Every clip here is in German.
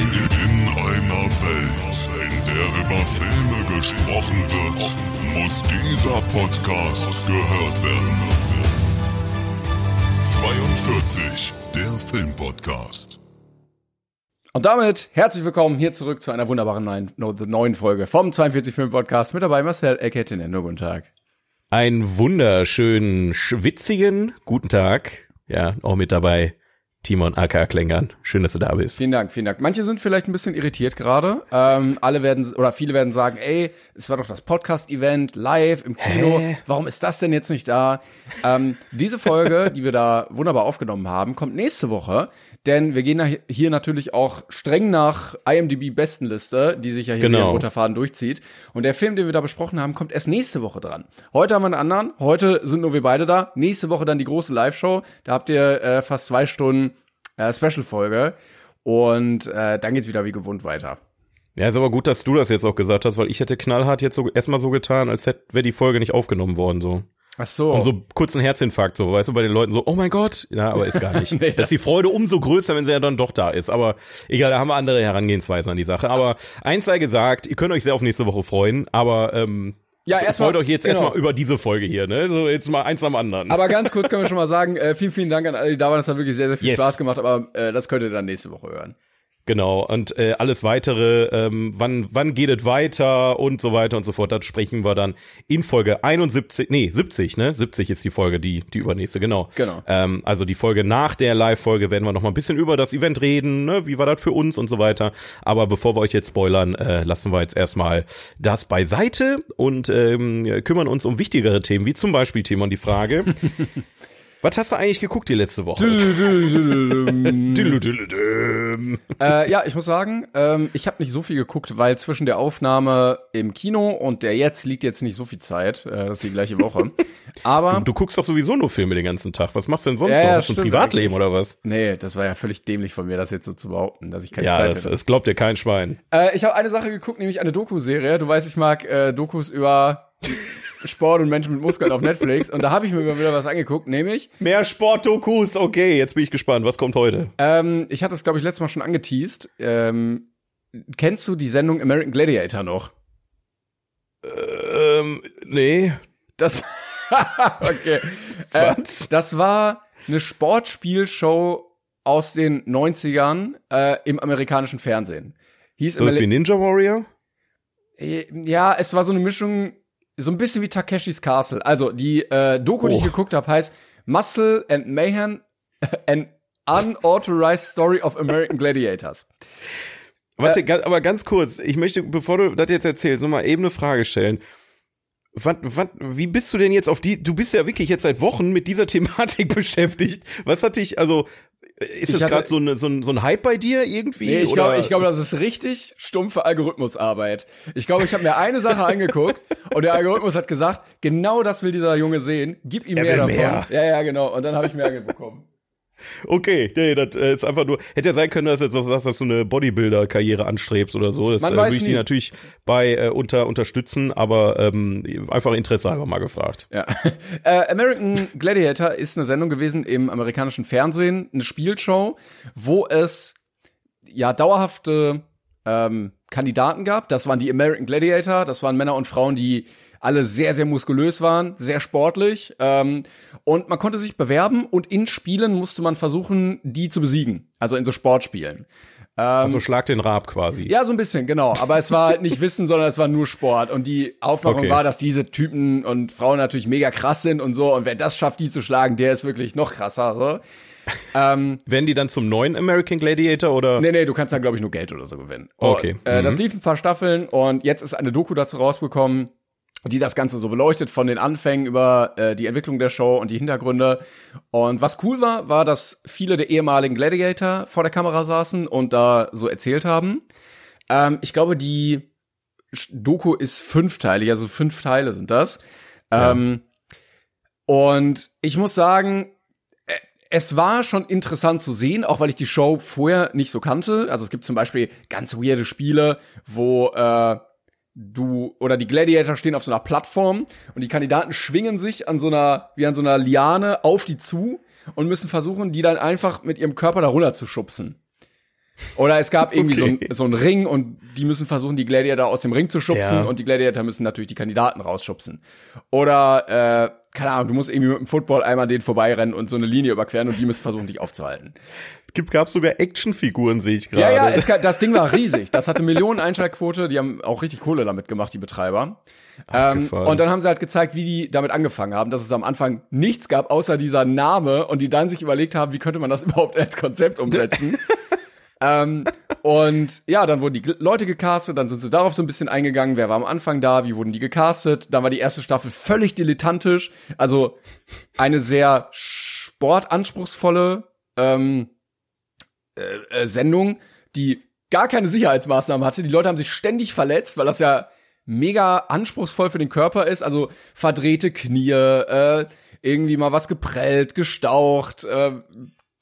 In einer Welt, in der über Filme gesprochen wird, muss dieser Podcast gehört werden. 42, der Filmpodcast. Und damit herzlich willkommen hier zurück zu einer wunderbaren neuen, neuen Folge vom 42 Film Podcast. Mit dabei Marcel Eckhettinen. Guten Tag. Einen wunderschönen, schwitzigen guten Tag. Ja, auch mit dabei Timon aka Klängern. Schön, dass du da bist. Vielen Dank, vielen Dank. Manche sind vielleicht ein bisschen irritiert gerade. Ähm, alle werden oder viele werden sagen, ey, es war doch das Podcast-Event live im Kino. Hä? Warum ist das denn jetzt nicht da? Ähm, diese Folge, die wir da wunderbar aufgenommen haben, kommt nächste Woche, denn wir gehen hier natürlich auch streng nach IMDb Bestenliste, die sich ja hier genau. wie Faden durchzieht. Und der Film, den wir da besprochen haben, kommt erst nächste Woche dran. Heute haben wir einen anderen. Heute sind nur wir beide da. Nächste Woche dann die große Live-Show. Da habt ihr äh, fast zwei Stunden äh, Special-Folge. Und äh, dann geht's wieder wie gewohnt weiter. Ja, ist aber gut, dass du das jetzt auch gesagt hast, weil ich hätte knallhart jetzt so erstmal so getan, als hätte wäre die Folge nicht aufgenommen worden so. Ach so. Und so kurzen Herzinfarkt, so, weißt du, bei den Leuten so, oh mein Gott. Ja, aber ist gar nicht. nee, das ist die Freude umso größer, wenn sie ja dann doch da ist. Aber egal, da haben wir andere Herangehensweisen an die Sache. Aber eins sei gesagt, ihr könnt euch sehr auf nächste Woche freuen, aber ähm, ja, erstmal. Freut euch jetzt genau. erstmal über diese Folge hier, ne? So jetzt mal eins am anderen. Aber ganz kurz können wir schon mal sagen, äh, vielen, vielen Dank an alle, die da waren. Das hat wirklich sehr, sehr viel yes. Spaß gemacht, aber äh, das könnt ihr dann nächste Woche hören. Genau, und äh, alles weitere, ähm, wann, wann geht es weiter und so weiter und so fort, das sprechen wir dann in Folge 71, nee, 70, ne? 70 ist die Folge, die, die übernächste, genau. Genau. Ähm, also die Folge nach der Live-Folge werden wir noch mal ein bisschen über das Event reden, ne? Wie war das für uns und so weiter. Aber bevor wir euch jetzt spoilern, äh, lassen wir jetzt erstmal das beiseite und ähm, kümmern uns um wichtigere Themen, wie zum Beispiel, Timon, die Frage. Was hast du eigentlich geguckt die letzte Woche? äh, ja, ich muss sagen, ähm, ich habe nicht so viel geguckt, weil zwischen der Aufnahme im Kino und der jetzt liegt jetzt nicht so viel Zeit. Äh, das ist die gleiche Woche. Aber du, du, guckst doch sowieso nur Filme den ganzen Tag. Was machst du denn sonst ja, noch? Hast du ein Privatleben eigentlich. oder was? Nee, das war ja völlig dämlich von mir, das jetzt so zu behaupten, dass ich keine ja, Zeit habe. Ja, das glaubt dir kein Schwein. Äh, ich habe eine Sache geguckt, nämlich eine Doku-Serie. Du weißt, ich mag Dokus über Sport und Menschen mit Muskeln auf Netflix und da habe ich mir wieder was angeguckt, nämlich mehr Sportdokus. Okay, jetzt bin ich gespannt. Was kommt heute? Ähm, ich hatte es glaube ich letztes Mal schon angeteased. Ähm, kennst du die Sendung American Gladiator noch? Ähm, nee. Das okay. Äh, das war eine Sportspielshow aus den 90ern äh, im amerikanischen Fernsehen. Hieß so ist wie Ninja Warrior? Äh, ja, es war so eine Mischung so ein bisschen wie Takeshis Castle. Also die äh, Doku, oh. die ich oh. geguckt habe, heißt Muscle and Mayhem an Unauthorized Story of American Gladiators. Warte, äh, aber ganz kurz, ich möchte, bevor du das jetzt erzählst, nochmal eben eine Frage stellen. Was, was, wie bist du denn jetzt auf die, du bist ja wirklich jetzt seit Wochen mit dieser Thematik beschäftigt. Was hat dich, also, ist das gerade so, eine, so, ein, so ein Hype bei dir irgendwie? Nee, ich glaube, ich glaube, das ist richtig stumpfe Algorithmusarbeit. Ich glaube, ich habe mir eine Sache angeguckt und der Algorithmus hat gesagt, genau das will dieser Junge sehen. Gib ihm er mehr davon. Mehr. Ja, ja, genau. Und dann habe ich mehr bekommen. Okay, nee, das äh, ist einfach nur, hätte ja sein können, dass jetzt dass, dass du eine Bodybuilder-Karriere anstrebst oder so. Das äh, würde ich die natürlich bei äh, unter unterstützen, aber ähm, einfach Interesse halber mal gefragt. Ja. äh, American Gladiator ist eine Sendung gewesen im amerikanischen Fernsehen, eine Spielshow, wo es ja dauerhafte ähm, Kandidaten gab. Das waren die American Gladiator, das waren Männer und Frauen, die alle sehr, sehr muskulös waren, sehr sportlich. Ähm, und man konnte sich bewerben und in Spielen musste man versuchen, die zu besiegen. Also in so Sportspielen. Ähm, also schlag den Rab quasi. Ja, so ein bisschen, genau. Aber es war halt nicht Wissen, sondern es war nur Sport. Und die Aufmachung okay. war, dass diese Typen und Frauen natürlich mega krass sind und so. Und wer das schafft, die zu schlagen, der ist wirklich noch krasser. So. ähm, Werden die dann zum neuen American Gladiator oder? Nee, nee, du kannst dann, glaube ich, nur Geld oder so gewinnen. Okay. Und, äh, mhm. Das lief ein paar Staffeln und jetzt ist eine Doku dazu rausgekommen, die das Ganze so beleuchtet von den Anfängen über äh, die Entwicklung der Show und die Hintergründe. Und was cool war, war, dass viele der ehemaligen Gladiator vor der Kamera saßen und da so erzählt haben. Ähm, ich glaube, die Doku ist fünfteilig, also fünf Teile sind das. Ja. Ähm, und ich muss sagen, äh, es war schon interessant zu sehen, auch weil ich die Show vorher nicht so kannte. Also es gibt zum Beispiel ganz weirde Spiele, wo äh, du oder die Gladiator stehen auf so einer Plattform und die Kandidaten schwingen sich an so einer wie an so einer Liane auf die zu und müssen versuchen, die dann einfach mit ihrem Körper darunter zu schubsen. Oder es gab irgendwie okay. so, ein, so einen Ring und die müssen versuchen, die Gladiator aus dem Ring zu schubsen ja. und die Gladiator müssen natürlich die Kandidaten rausschubsen. Oder, äh, keine Ahnung, du musst irgendwie mit dem Football einmal den vorbeirennen und so eine Linie überqueren und die müssen versuchen, dich aufzuhalten. Gibt, gab sogar Actionfiguren, sehe ich gerade. Ja, ja, es, das Ding war riesig. Das hatte Millionen Einschaltquote, die haben auch richtig Kohle damit gemacht, die Betreiber. Ähm, und dann haben sie halt gezeigt, wie die damit angefangen haben, dass es am Anfang nichts gab, außer dieser Name und die dann sich überlegt haben, wie könnte man das überhaupt als Konzept umsetzen. ähm, und ja, dann wurden die Leute gecastet, dann sind sie darauf so ein bisschen eingegangen, wer war am Anfang da, wie wurden die gecastet. Dann war die erste Staffel völlig dilettantisch, also eine sehr sportanspruchsvolle ähm, äh, äh, Sendung, die gar keine Sicherheitsmaßnahmen hatte. Die Leute haben sich ständig verletzt, weil das ja mega anspruchsvoll für den Körper ist. Also verdrehte Knie, äh, irgendwie mal was geprellt, gestaucht, äh,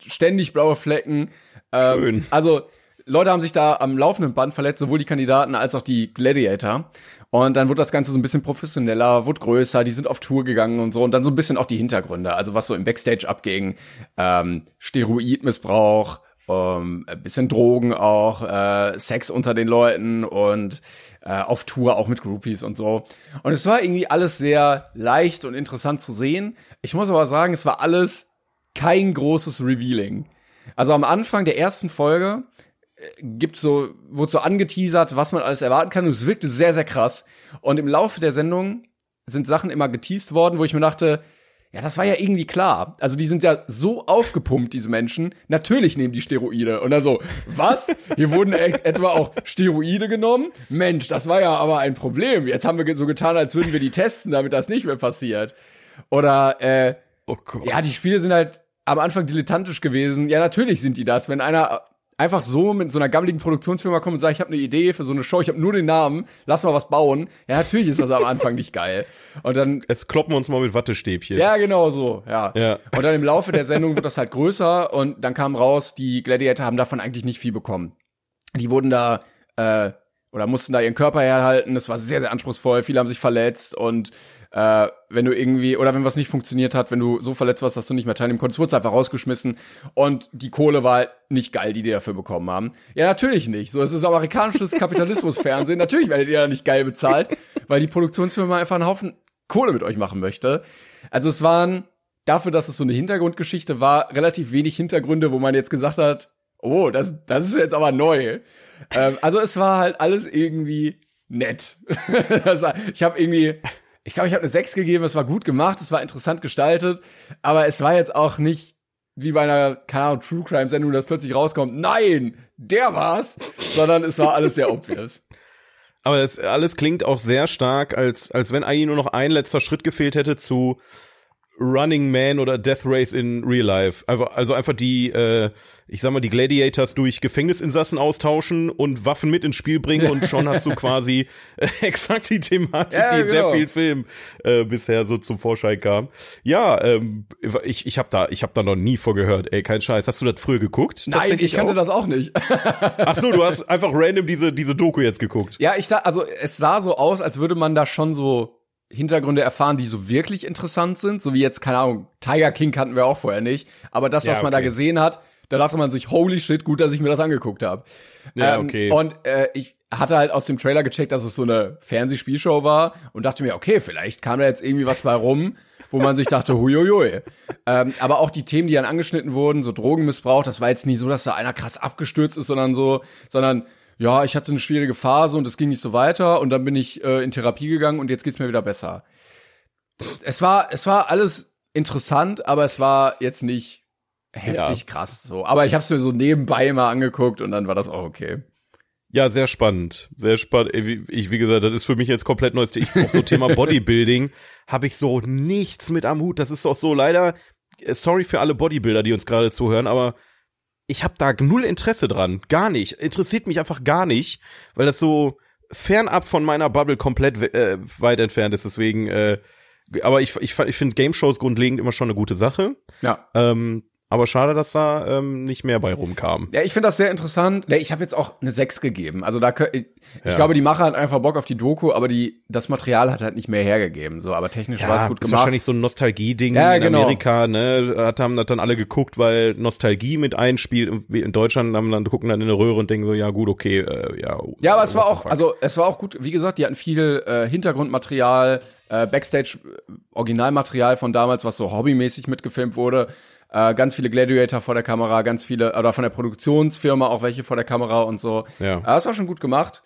ständig blaue Flecken. Ähm, Schön. Also Leute haben sich da am laufenden Band verletzt, sowohl die Kandidaten als auch die Gladiator. Und dann wurde das Ganze so ein bisschen professioneller, wurde größer, die sind auf Tour gegangen und so. Und dann so ein bisschen auch die Hintergründe, also was so im Backstage abging, ähm, Steroidmissbrauch, ähm, ein bisschen Drogen auch, äh, Sex unter den Leuten und äh, auf Tour auch mit Groupies und so. Und es war irgendwie alles sehr leicht und interessant zu sehen. Ich muss aber sagen, es war alles kein großes Revealing. Also am Anfang der ersten Folge äh, gibt so, wurde so angeteasert, was man alles erwarten kann und es wirkte sehr, sehr krass. Und im Laufe der Sendung sind Sachen immer geteased worden, wo ich mir dachte, ja, das war ja irgendwie klar. Also die sind ja so aufgepumpt, diese Menschen. Natürlich nehmen die Steroide. Und also, was? Hier wurden e etwa auch Steroide genommen? Mensch, das war ja aber ein Problem. Jetzt haben wir so getan, als würden wir die testen, damit das nicht mehr passiert. Oder, äh, oh ja, die Spiele sind halt am Anfang dilettantisch gewesen. Ja, natürlich sind die das. Wenn einer einfach so mit so einer gammeligen Produktionsfirma kommt und sagt, ich habe eine Idee für so eine Show, ich habe nur den Namen, lass mal was bauen. Ja, natürlich ist das am Anfang nicht geil. Und dann es kloppen wir uns mal mit Wattestäbchen. Ja, genau so, ja. ja. Und dann im Laufe der Sendung wird das halt größer und dann kam raus, die Gladiator haben davon eigentlich nicht viel bekommen. Die wurden da äh, oder mussten da ihren Körper herhalten, das war sehr sehr anspruchsvoll, viele haben sich verletzt und äh, wenn du irgendwie, oder wenn was nicht funktioniert hat, wenn du so verletzt warst, dass du nicht mehr teilnehmen konntest, wurdest einfach rausgeschmissen und die Kohle war halt nicht geil, die die dafür bekommen haben. Ja, natürlich nicht. So, es ist amerikanisches Kapitalismusfernsehen. natürlich werdet ihr ja nicht geil bezahlt, weil die Produktionsfirma einfach einen Haufen Kohle mit euch machen möchte. Also es waren, dafür, dass es so eine Hintergrundgeschichte war, relativ wenig Hintergründe, wo man jetzt gesagt hat, oh, das, das ist jetzt aber neu. Ähm, also es war halt alles irgendwie nett. ich habe irgendwie ich glaube, ich habe eine 6 gegeben, es war gut gemacht, es war interessant gestaltet, aber es war jetzt auch nicht wie bei einer, keine Ahnung, True Crime Sendung, dass plötzlich rauskommt, nein, der war's, sondern es war alles sehr obvious. Aber das alles klingt auch sehr stark, als, als wenn eigentlich nur noch ein letzter Schritt gefehlt hätte zu Running Man oder Death Race in Real Life. Also, also einfach die, äh, ich sag mal, die Gladiators durch Gefängnisinsassen austauschen und Waffen mit ins Spiel bringen und schon hast du quasi äh, exakt die Thematik, ja, die in genau. sehr vielen Filmen äh, bisher so zum Vorschein kam. Ja, ähm, ich, ich habe da, ich habe da noch nie vorgehört. Ey, kein Scheiß. Hast du das früher geguckt? Nein, ich kannte auch? das auch nicht. Ach so, du hast einfach random diese diese Doku jetzt geguckt. Ja, ich da, also es sah so aus, als würde man da schon so Hintergründe erfahren, die so wirklich interessant sind, so wie jetzt, keine Ahnung, Tiger King kannten wir auch vorher nicht, aber das, was ja, okay. man da gesehen hat, da dachte man sich, holy shit, gut, dass ich mir das angeguckt habe. Ja, ähm, okay. Und äh, ich hatte halt aus dem Trailer gecheckt, dass es so eine Fernsehspielshow war und dachte mir, okay, vielleicht kam da jetzt irgendwie was bei rum, wo man sich dachte, huiuiui. ähm, aber auch die Themen, die dann angeschnitten wurden, so Drogenmissbrauch, das war jetzt nie so, dass da einer krass abgestürzt ist, sondern so, sondern ja, ich hatte eine schwierige Phase und es ging nicht so weiter und dann bin ich äh, in Therapie gegangen und jetzt geht's mir wieder besser. Es war, es war alles interessant, aber es war jetzt nicht heftig ja. krass so. Aber ich habe es mir so nebenbei mal angeguckt und dann war das auch okay. Ja, sehr spannend. Sehr spannend. Ich, wie gesagt, das ist für mich jetzt komplett neues. Ich auch so Thema Bodybuilding habe ich so nichts mit am Hut. Das ist auch so leider, äh, sorry für alle Bodybuilder, die uns gerade zuhören, aber ich habe da null Interesse dran. Gar nicht. Interessiert mich einfach gar nicht, weil das so fernab von meiner Bubble komplett äh, weit entfernt ist. Deswegen, äh, aber ich, ich, ich finde Game Shows grundlegend immer schon eine gute Sache. Ja. Ähm, aber schade, dass da ähm, nicht mehr bei rumkam. Ja, ich finde das sehr interessant. Ja, ich habe jetzt auch eine 6 gegeben. Also da ich, ich Ja. glaube, die Macher hatten einfach Bock auf die Doku, aber die das Material hat halt nicht mehr hergegeben. So, aber technisch war es gut ist gemacht. wahrscheinlich so ein Nostalgie-Ding Ja, in genau. Amerika, ne? Hat, haben das dann alle geguckt, weil Nostalgie mit einspielt. In Deutschland haben dann gucken dann in eine Röhre und denken so, ja gut, okay, äh, ja. Ja, aber es war auch, also es war auch gut. Wie gesagt, die hatten viel äh, Hintergrundmaterial, äh, Backstage äh, von damals, was so hobbymäßig mitgefilmt wurde. Äh, ganz viele Gladiator vor der Kamera, ganz viele oder von der Produktionsfirma auch welche vor der Kamera und so. Ja. Äh, das war schon gut gemacht.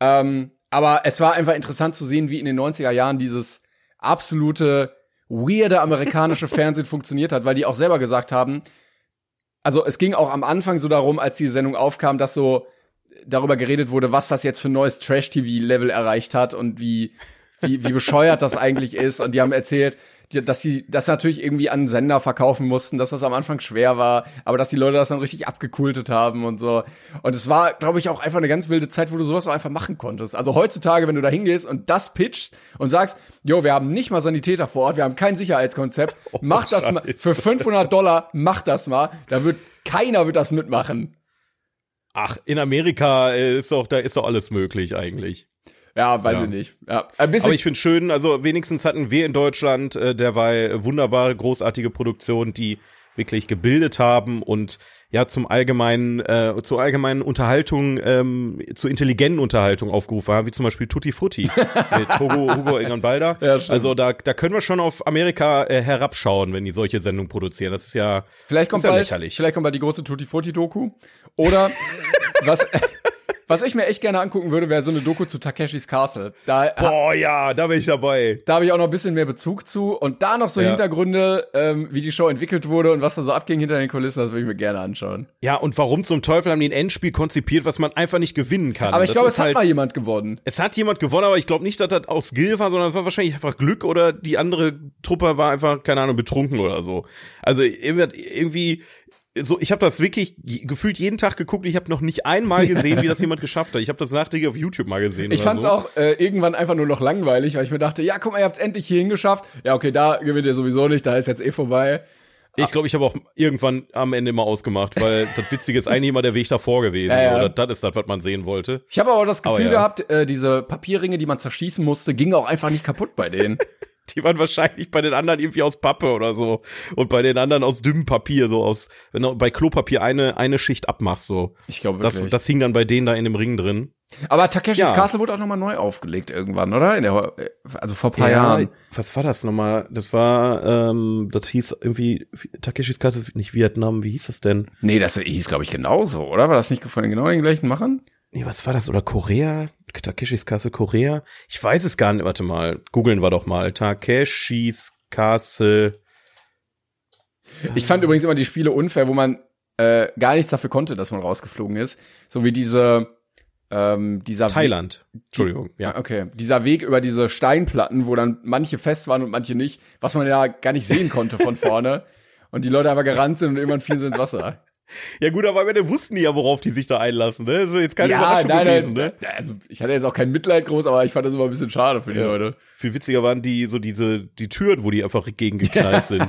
Ähm, aber es war einfach interessant zu sehen, wie in den 90er Jahren dieses absolute weirde amerikanische Fernsehen funktioniert hat, weil die auch selber gesagt haben, also es ging auch am Anfang so darum, als die Sendung aufkam, dass so darüber geredet wurde, was das jetzt für ein neues Trash-TV-Level erreicht hat und wie, wie, wie bescheuert das eigentlich ist. Und die haben erzählt, dass sie das natürlich irgendwie an Sender verkaufen mussten, dass das am Anfang schwer war, aber dass die Leute das dann richtig abgekultet haben und so. Und es war, glaube ich, auch einfach eine ganz wilde Zeit, wo du sowas auch einfach machen konntest. Also heutzutage, wenn du da hingehst und das pitchst und sagst, jo, wir haben nicht mal Sanitäter vor Ort, wir haben kein Sicherheitskonzept, mach das mal, Scheiße. für 500 Dollar, mach das mal, da wird, keiner wird das mitmachen. Ach, in Amerika äh, ist doch, da ist doch alles möglich eigentlich. Ja, weiß Ja. ich nicht. Ja, ein bisschen Aber ich finde schön, also wenigstens hatten wir in Deutschland äh, derweil wunderbare, großartige Produktionen, die wirklich gebildet haben und ja zum allgemeinen, äh, zur allgemeinen Unterhaltung, ähm, zur intelligenten Unterhaltung aufgerufen haben, wie zum Beispiel Tutti Frutti mit Hugo, Hugo Egon Balder. Ja, stimmt. also da, da können wir schon auf Amerika äh, herabschauen, wenn die solche Sendungen produzieren. Das ist ja Vielleicht kommt Ist ja bald, lächerlich. vielleicht kommt bald die große Tutti Frutti Doku. Oder was, was ich mir echt gerne angucken würde, wäre so eine Doku zu Takeshis Castle. Da, Boah, ja, da bin ich dabei. da habe ich auch noch ein bisschen mehr Bezug zu und da noch so Ja. Hintergründe, ähm, wie die Show entwickelt wurde und was da so abging hinter den Kulissen, das würde ich mir gerne anschauen. Ja, und warum zum Teufel haben die ein Endspiel konzipiert, was man einfach nicht gewinnen kann? Aber ich glaube, es hat halt- mal jemand gewonnen. Es hat jemand gewonnen, aber ich glaube nicht, dass das aus Skill war, sondern es war wahrscheinlich einfach Glück oder die andere Truppe war einfach, keine Ahnung, betrunken oder so. Also irgendwie so, ich habe das wirklich gefühlt jeden Tag geguckt. Ich habe noch nicht einmal gesehen, wie das jemand geschafft hat. Ich habe das nachträglich auf YouTube mal gesehen. Ich fand's so. auch äh, irgendwann einfach nur noch langweilig, weil ich mir dachte, ja, guck mal, ihr habt's endlich hierhin geschafft. Ja, okay, da gewinnt ihr sowieso nicht, da ist jetzt eh vorbei. Ich glaube, ich habe auch irgendwann am Ende mal ausgemacht, weil das Witzige ist eigentlich immer der Weg davor gewesen. Ja, ja. Oder das ist das, was man sehen wollte. Ich habe aber das Gefühl ja. gehabt, äh, diese Papierringe, die man zerschießen musste, gingen auch einfach nicht kaputt bei denen. Die waren wahrscheinlich bei den anderen irgendwie aus Pappe oder so. Und bei den anderen aus dünnem Papier, so aus, wenn du bei Klopapier eine, eine Schicht abmachst, so. Ich glaube Das, wirklich. das hing dann bei denen da in dem Ring drin. aber Takeshis Ja. Castle wurde auch nochmal neu aufgelegt irgendwann, oder? In der, äh, also vor ein paar Jahren. Was war das nochmal? Das war, ähm, das hieß irgendwie, Takeshis Karte, nicht Vietnam, wie hieß das denn? Nee, das hieß, glaube ich, genauso, oder? War das nicht von den genau den gleichen Machern? Nee, was war das? Oder Korea? Takeshis Castle Korea? Ich weiß es gar nicht. Warte mal. Googeln wir doch mal. Takeshis Castle. Ich fand übrigens immer die Spiele unfair, wo man äh, gar nichts dafür konnte, dass man rausgeflogen ist. So wie diese, ähm, dieser Thailand. Entschuldigung. Ja, Ja. okay. Dieser Weg über diese Steinplatten, wo dann manche fest waren und manche nicht, was man ja gar nicht sehen konnte von vorne. Und die Leute einfach gerannt sind und irgendwann fielen sie ins Wasser. Ja gut, aber am Ende wussten die ja, worauf die sich da einlassen, ne? Ist jetzt keine ja, Überraschung nein, gewesen, nein, ne? Also ich hatte jetzt auch kein Mitleid groß, aber ich fand das immer ein bisschen schade für die Leute. Viel witziger waren die, so diese, die Türen, wo die einfach gegengeknallt sind.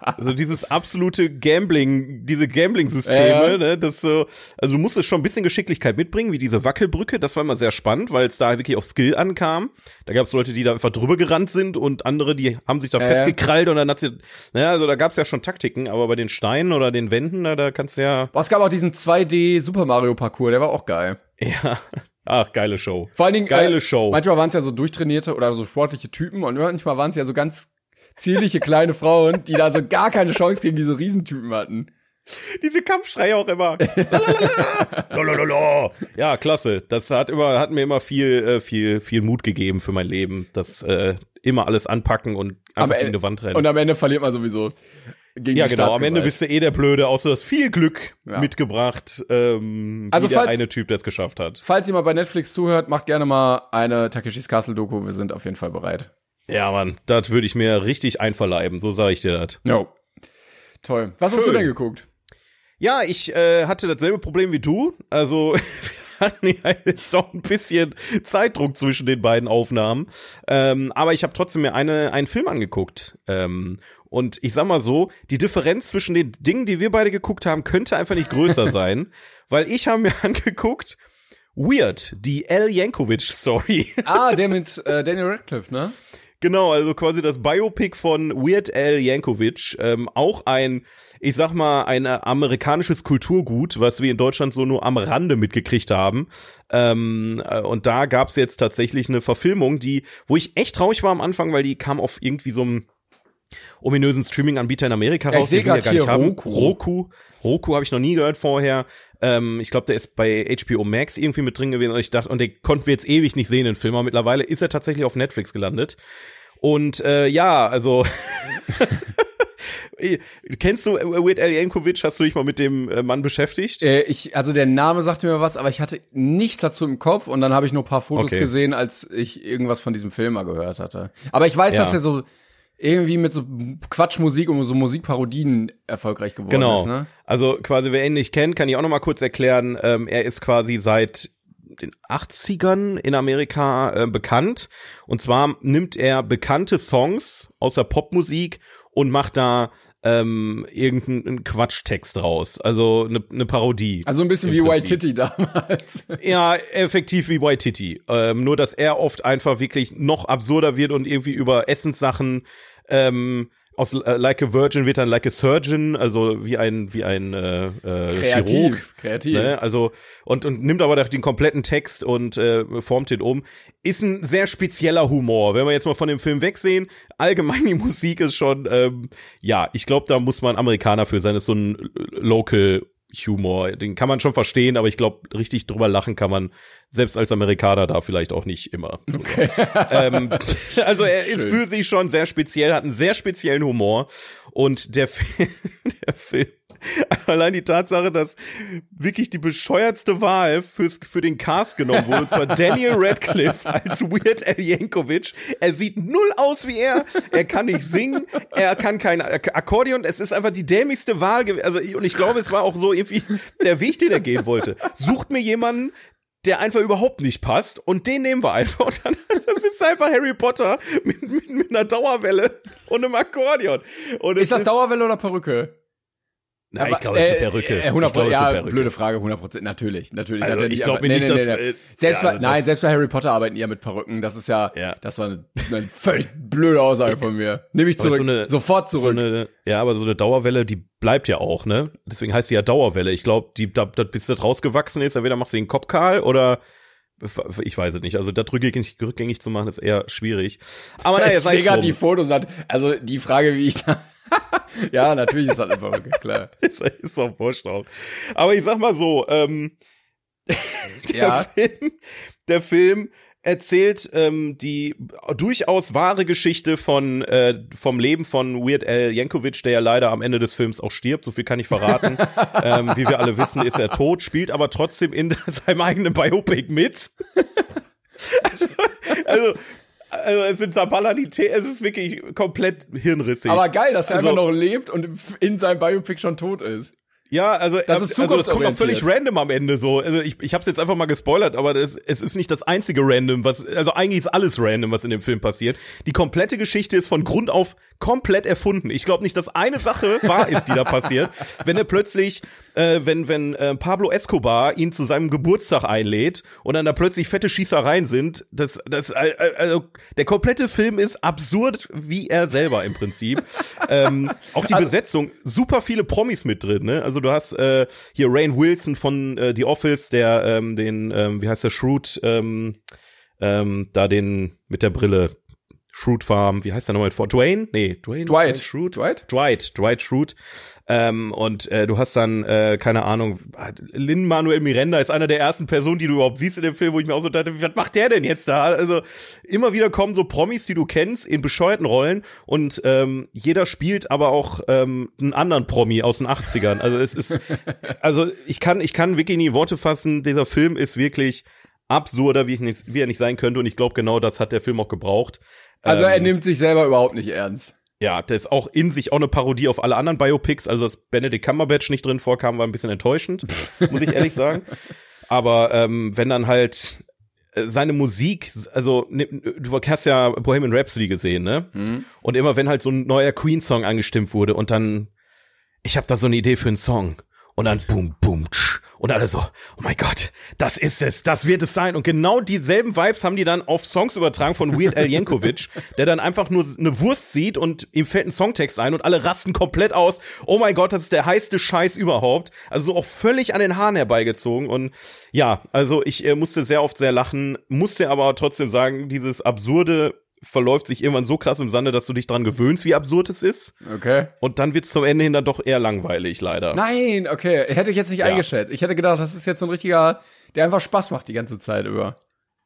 also dieses absolute Gambling, diese Gambling-Systeme, ja. ne, das so, also du musstest schon ein bisschen Geschicklichkeit mitbringen, wie diese Wackelbrücke, das war immer sehr spannend, weil es da wirklich auf Skill ankam. Da gab es Leute, die da einfach drüber gerannt sind und andere, die haben sich da ja. festgekrallt und dann hat sie, naja, also da gab es ja schon Taktiken, aber bei den Steinen oder den Wänden, da, da kannst du ja, Boah, es gab auch diesen 2D Super Mario Parcours, der war auch geil. ja, ach, geile Show. Vor allen Dingen Geile äh, Show. Manchmal waren es ja so durchtrainierte oder so sportliche Typen und manchmal waren es ja so ganz zierliche kleine Frauen, die da so gar keine Chance gegen diese Riesentypen hatten. Diese Kampfschreie auch immer. Lalalala. Ja, klasse. Das hat immer, hat mir immer viel, äh, viel, viel Mut gegeben für mein Leben. Das äh, immer alles anpacken und einfach Aber, gegen die Wand rennen. Und am Ende verliert man sowieso. Gegen Ja, die genau. Am Ende bist du eh der Blöde, außer du hast viel Glück Ja. mitgebracht, ähm, Also wie der falls- eine Typ, der es geschafft hat. Falls jemand bei Netflix zuhört, macht gerne mal eine Takeshis Castle Doku. Wir sind auf jeden Fall bereit. Ja, Mann, das würde ich mir richtig einverleiben, so sage ich dir das. No. Toll. Was hast du Schön. denn geguckt? Ja, ich äh, hatte dasselbe Problem wie du. Also hatten ja jetzt auch ein bisschen Zeitdruck zwischen den beiden Aufnahmen. Ähm, aber ich habe trotzdem mir eine, einen Film angeguckt. Ähm, und ich sag mal so, die Differenz zwischen den Dingen, die wir beide geguckt haben, könnte einfach nicht größer sein. Weil ich habe mir angeguckt, Weird, die Al Yankovic Story. Ah, der mit äh, Daniel Radcliffe, ne? Genau, also quasi das Biopic von Weird Al Yankovic, ähm, auch ein, ich sag mal, ein äh, amerikanisches Kulturgut, was wir in Deutschland so nur am Rande mitgekriegt haben. Ähm, äh, und da gab's jetzt tatsächlich eine Verfilmung, die, wo ich echt traurig war am Anfang, weil die kam auf irgendwie so einem ominösen Streaming-Anbieter in Amerika Ja, ich raus. seh den wir grad gar nicht hier haben. Roku. Roku. Roku habe ich noch nie gehört vorher. Ähm, ich glaube, der ist bei HBO Max irgendwie mit drin gewesen und ich dachte, und den konnten wir jetzt ewig nicht sehen, den Film, aber mittlerweile ist er tatsächlich auf Netflix gelandet. Und äh, ja, also Kennst du äh, Weird Al Yankovic? Hast du dich mal mit dem äh, Mann beschäftigt? Äh, ich, also der Name sagte mir was, aber ich hatte nichts dazu im Kopf und dann habe ich nur ein paar Fotos Okay. gesehen, als ich irgendwas von diesem Film mal gehört hatte. Aber ich weiß, Ja. dass er so irgendwie mit so Quatschmusik und so Musikparodien erfolgreich geworden Genau. ist, ne? Also quasi, wer ihn nicht kennt, kann ich auch noch mal kurz erklären. Ähm, er ist quasi seit den 80ern in Amerika äh, bekannt. Und zwar nimmt er bekannte Songs aus der Popmusik und macht da ähm, irgendeinen Quatschtext draus. Also eine ne Parodie. Also ein bisschen wie White. Titty damals. Ja, effektiv wie White Titty. Ähm, nur, dass er oft einfach wirklich noch absurder wird und irgendwie über Essenssachen ähm, aus äh, Like a Virgin wird dann Like a Surgeon, also wie ein wie ein äh, äh, Chirurg. kreativ, kreativ. Ne? Also und und nimmt aber den kompletten Text und äh, formt den um. Ist ein sehr spezieller Humor. Wenn wir jetzt mal von dem Film wegsehen, allgemein die Musik ist schon, ähm, ja, ich glaube, da muss man Amerikaner für sein. Das ist so ein Local Humor. Den kann man schon verstehen, aber ich glaube, richtig drüber lachen kann man selbst als Amerikaner da vielleicht auch nicht immer. Okay. ähm, also er ist Schön. für sich schon sehr speziell, hat einen sehr speziellen Humor und der, Film, der Film, allein die Tatsache, dass wirklich die bescheuertste Wahl fürs, für den Cast genommen wurde, und zwar Daniel Radcliffe als Weird Al Yankovic. Er sieht null aus wie er, er kann nicht singen, er kann kein Ak- Akkordeon, es ist einfach die dämlichste Wahl gewesen. Also, und ich glaube, es war auch so irgendwie der Weg, den er gehen wollte. Sucht mir jemanden, der einfach überhaupt nicht passt und den nehmen wir einfach und dann, dann sitzt einfach Harry Potter mit, mit, mit einer Dauerwelle und einem Akkordeon. Und Ist das Dauerwelle oder Perücke? Na, ich glaube, es ist eine Perücke. Äh, 100 Ich glaube, es ist ja, eine Perücke. blöde Frage, 100 Prozent. Natürlich, natürlich. Also, ich glaube aber- mir nicht, dass, äh, selbst ja, bei, das- nein, selbst bei Harry Potter arbeiten die ja mit Perücken. Das ist ja, Ja. das war eine, eine völlig blöde Aussage von mir. Nehme ich Aber zurück, so eine- sofort So zurück. eine, ja, aber so eine Dauerwelle, die bleibt ja auch, ne? Deswegen heißt sie ja Dauerwelle. Ich glaube, die, da, da, bis das rausgewachsen ist, entweder machst du den Kopf kahl oder ich weiß es nicht. Also das rückgängig, rückgängig zu machen, ist eher schwierig. Aber naja, ich sei es drum. die Fotos an. Also die Frage, wie ich da. ja, natürlich ist das eine Perücke, klar. ist, ist doch wurscht auch. Aber ich sag mal so, ähm, der Ja. Film, der Film erzählt ähm, die durchaus wahre Geschichte von äh, vom Leben von Weird Al Yankovic, der ja leider am Ende des Films auch stirbt. So viel kann ich verraten. ähm, wie wir alle wissen, ist er tot, spielt aber trotzdem in seinem eigenen Biopic mit. also, also, also es sind ballern die es ist wirklich komplett hirnrissig. Aber geil, dass er Also- einfach noch lebt und in seinem Biopic schon tot ist. Ja, also Das ist also das kommt auch völlig random am Ende so. Also ich, ich habe es jetzt einfach mal gespoilert, aber das, es ist nicht das einzige random, was also eigentlich ist alles random, was in dem Film passiert. Die komplette Geschichte ist von Grund auf komplett erfunden. Ich glaube nicht, dass eine Sache wahr ist, die da passiert, wenn er plötzlich äh, wenn wenn äh, Pablo Escobar ihn zu seinem Geburtstag einlädt und dann da plötzlich fette Schießereien sind, das das äh, äh, also der komplette Film ist absurd wie er selber im Prinzip. ähm, auch die Besetzung, super viele Promis mit drin, ne? Also du hast äh, hier Rain Wilson von äh, The Office, der ähm, den ähm, wie heißt der Shrewd ähm, ähm, da den mit der Brille Shrewd Farm, wie heißt der nochmal vor Dwayne? Nee, Dwayne Dwight. Schrute? Dwight? Dwight, Dwight Schrute. Ähm, und äh, du hast dann, äh, keine Ahnung, Lin Manuel Miranda ist einer der ersten Personen, die du überhaupt siehst in dem Film, wo ich mir auch so dachte, was macht der denn jetzt da? Also immer wieder kommen so Promis, die du kennst, in bescheuerten Rollen und ähm, jeder spielt aber auch ähm, einen anderen Promi aus den 80ern. Also es ist, also ich kann, ich kann wirklich nie Worte fassen, dieser Film ist wirklich absurder, wie, ich nicht, wie er nicht sein könnte und ich glaube, genau das hat der Film auch gebraucht. Also er Ähm, nimmt sich selber überhaupt nicht ernst. Ja, der ist auch in sich auch eine Parodie auf alle anderen Biopics. Also, dass Benedict Cumberbatch nicht drin vorkam, war ein bisschen enttäuschend, muss ich ehrlich sagen. Aber ähm, wenn dann halt äh, seine Musik, also ne, du hast ja Bohemian Rhapsody gesehen, ne? Und immer wenn halt so ein neuer Queen-Song angestimmt wurde und dann, ich habe da so eine Idee für einen Song und dann boom, boom, tsch, und alle so, oh mein Gott, das ist es, das wird es sein. Und genau dieselben Vibes haben die dann auf Songs übertragen von Weird Al Yankovic, der dann einfach nur eine Wurst sieht und ihm fällt ein Songtext ein und alle rasten komplett aus. Oh mein Gott, das ist der heiße Scheiß überhaupt. Also so auch völlig an den Haaren herbeigezogen. Und ja, also ich äh, musste sehr oft sehr lachen, musste aber trotzdem sagen, dieses absurde verläuft sich irgendwann so krass im Sande, dass du dich dran gewöhnst, wie absurd es ist. Okay. Und dann wird's zum Ende hin dann doch eher langweilig, leider. Nein, okay. Hätte ich jetzt nicht eingeschätzt. Ich hätte gedacht, das ist jetzt so ein richtiger, der einfach Spaß macht die ganze Zeit über.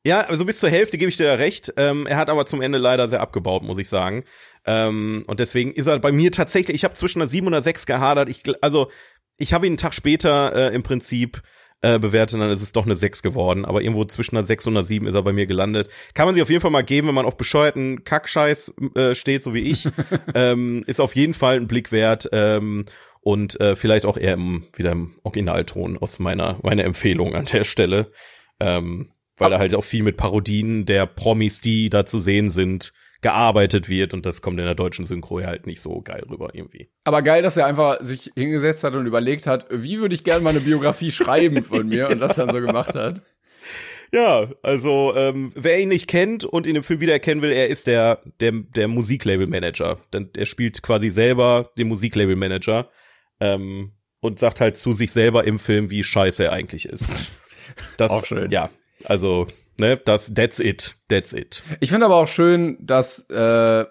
Ja, also bis zur Hälfte gebe ich dir ja recht. Ähm, er hat aber zum Ende leider sehr abgebaut, muss ich sagen. Ähm, und deswegen ist er bei mir tatsächlich, ich habe zwischen einer 7 und einer 6 gehadert. Ich, also, ich habe ihn einen Tag später äh, im Prinzip äh, bewertet und dann ist es doch eine 6 geworden. Aber irgendwo zwischen einer 6 und einer 7 ist er bei mir gelandet. Kann man sich auf jeden Fall mal geben, wenn man auf bescheuerten Kackscheiß äh, steht, so wie ich. ähm, ist auf jeden Fall ein Blick wert. Ähm, und äh, vielleicht auch eher im, wieder im Originalton aus meiner, meiner Empfehlung an der Stelle. Ähm, weil da halt auch viel mit Parodien der Promis, die da zu sehen sind, gearbeitet wird und das kommt in der deutschen Synchro ja halt nicht so geil rüber irgendwie. Aber geil, dass er einfach sich hingesetzt hat und überlegt hat, wie würde ich gerne meine Biografie schreiben von mir und das dann so gemacht hat. Ja, also ähm, wer ihn nicht kennt und ihn im Film wiedererkennen will, er ist der der der Musiklabel-Manager. Denn er spielt quasi selber den Musiklabel-Manager ähm, und sagt halt zu sich selber im Film, wie scheiße er eigentlich ist. Das, Auch schön. Ja, also ne, das that's it, that's it. Ich finde aber auch schön, dass äh,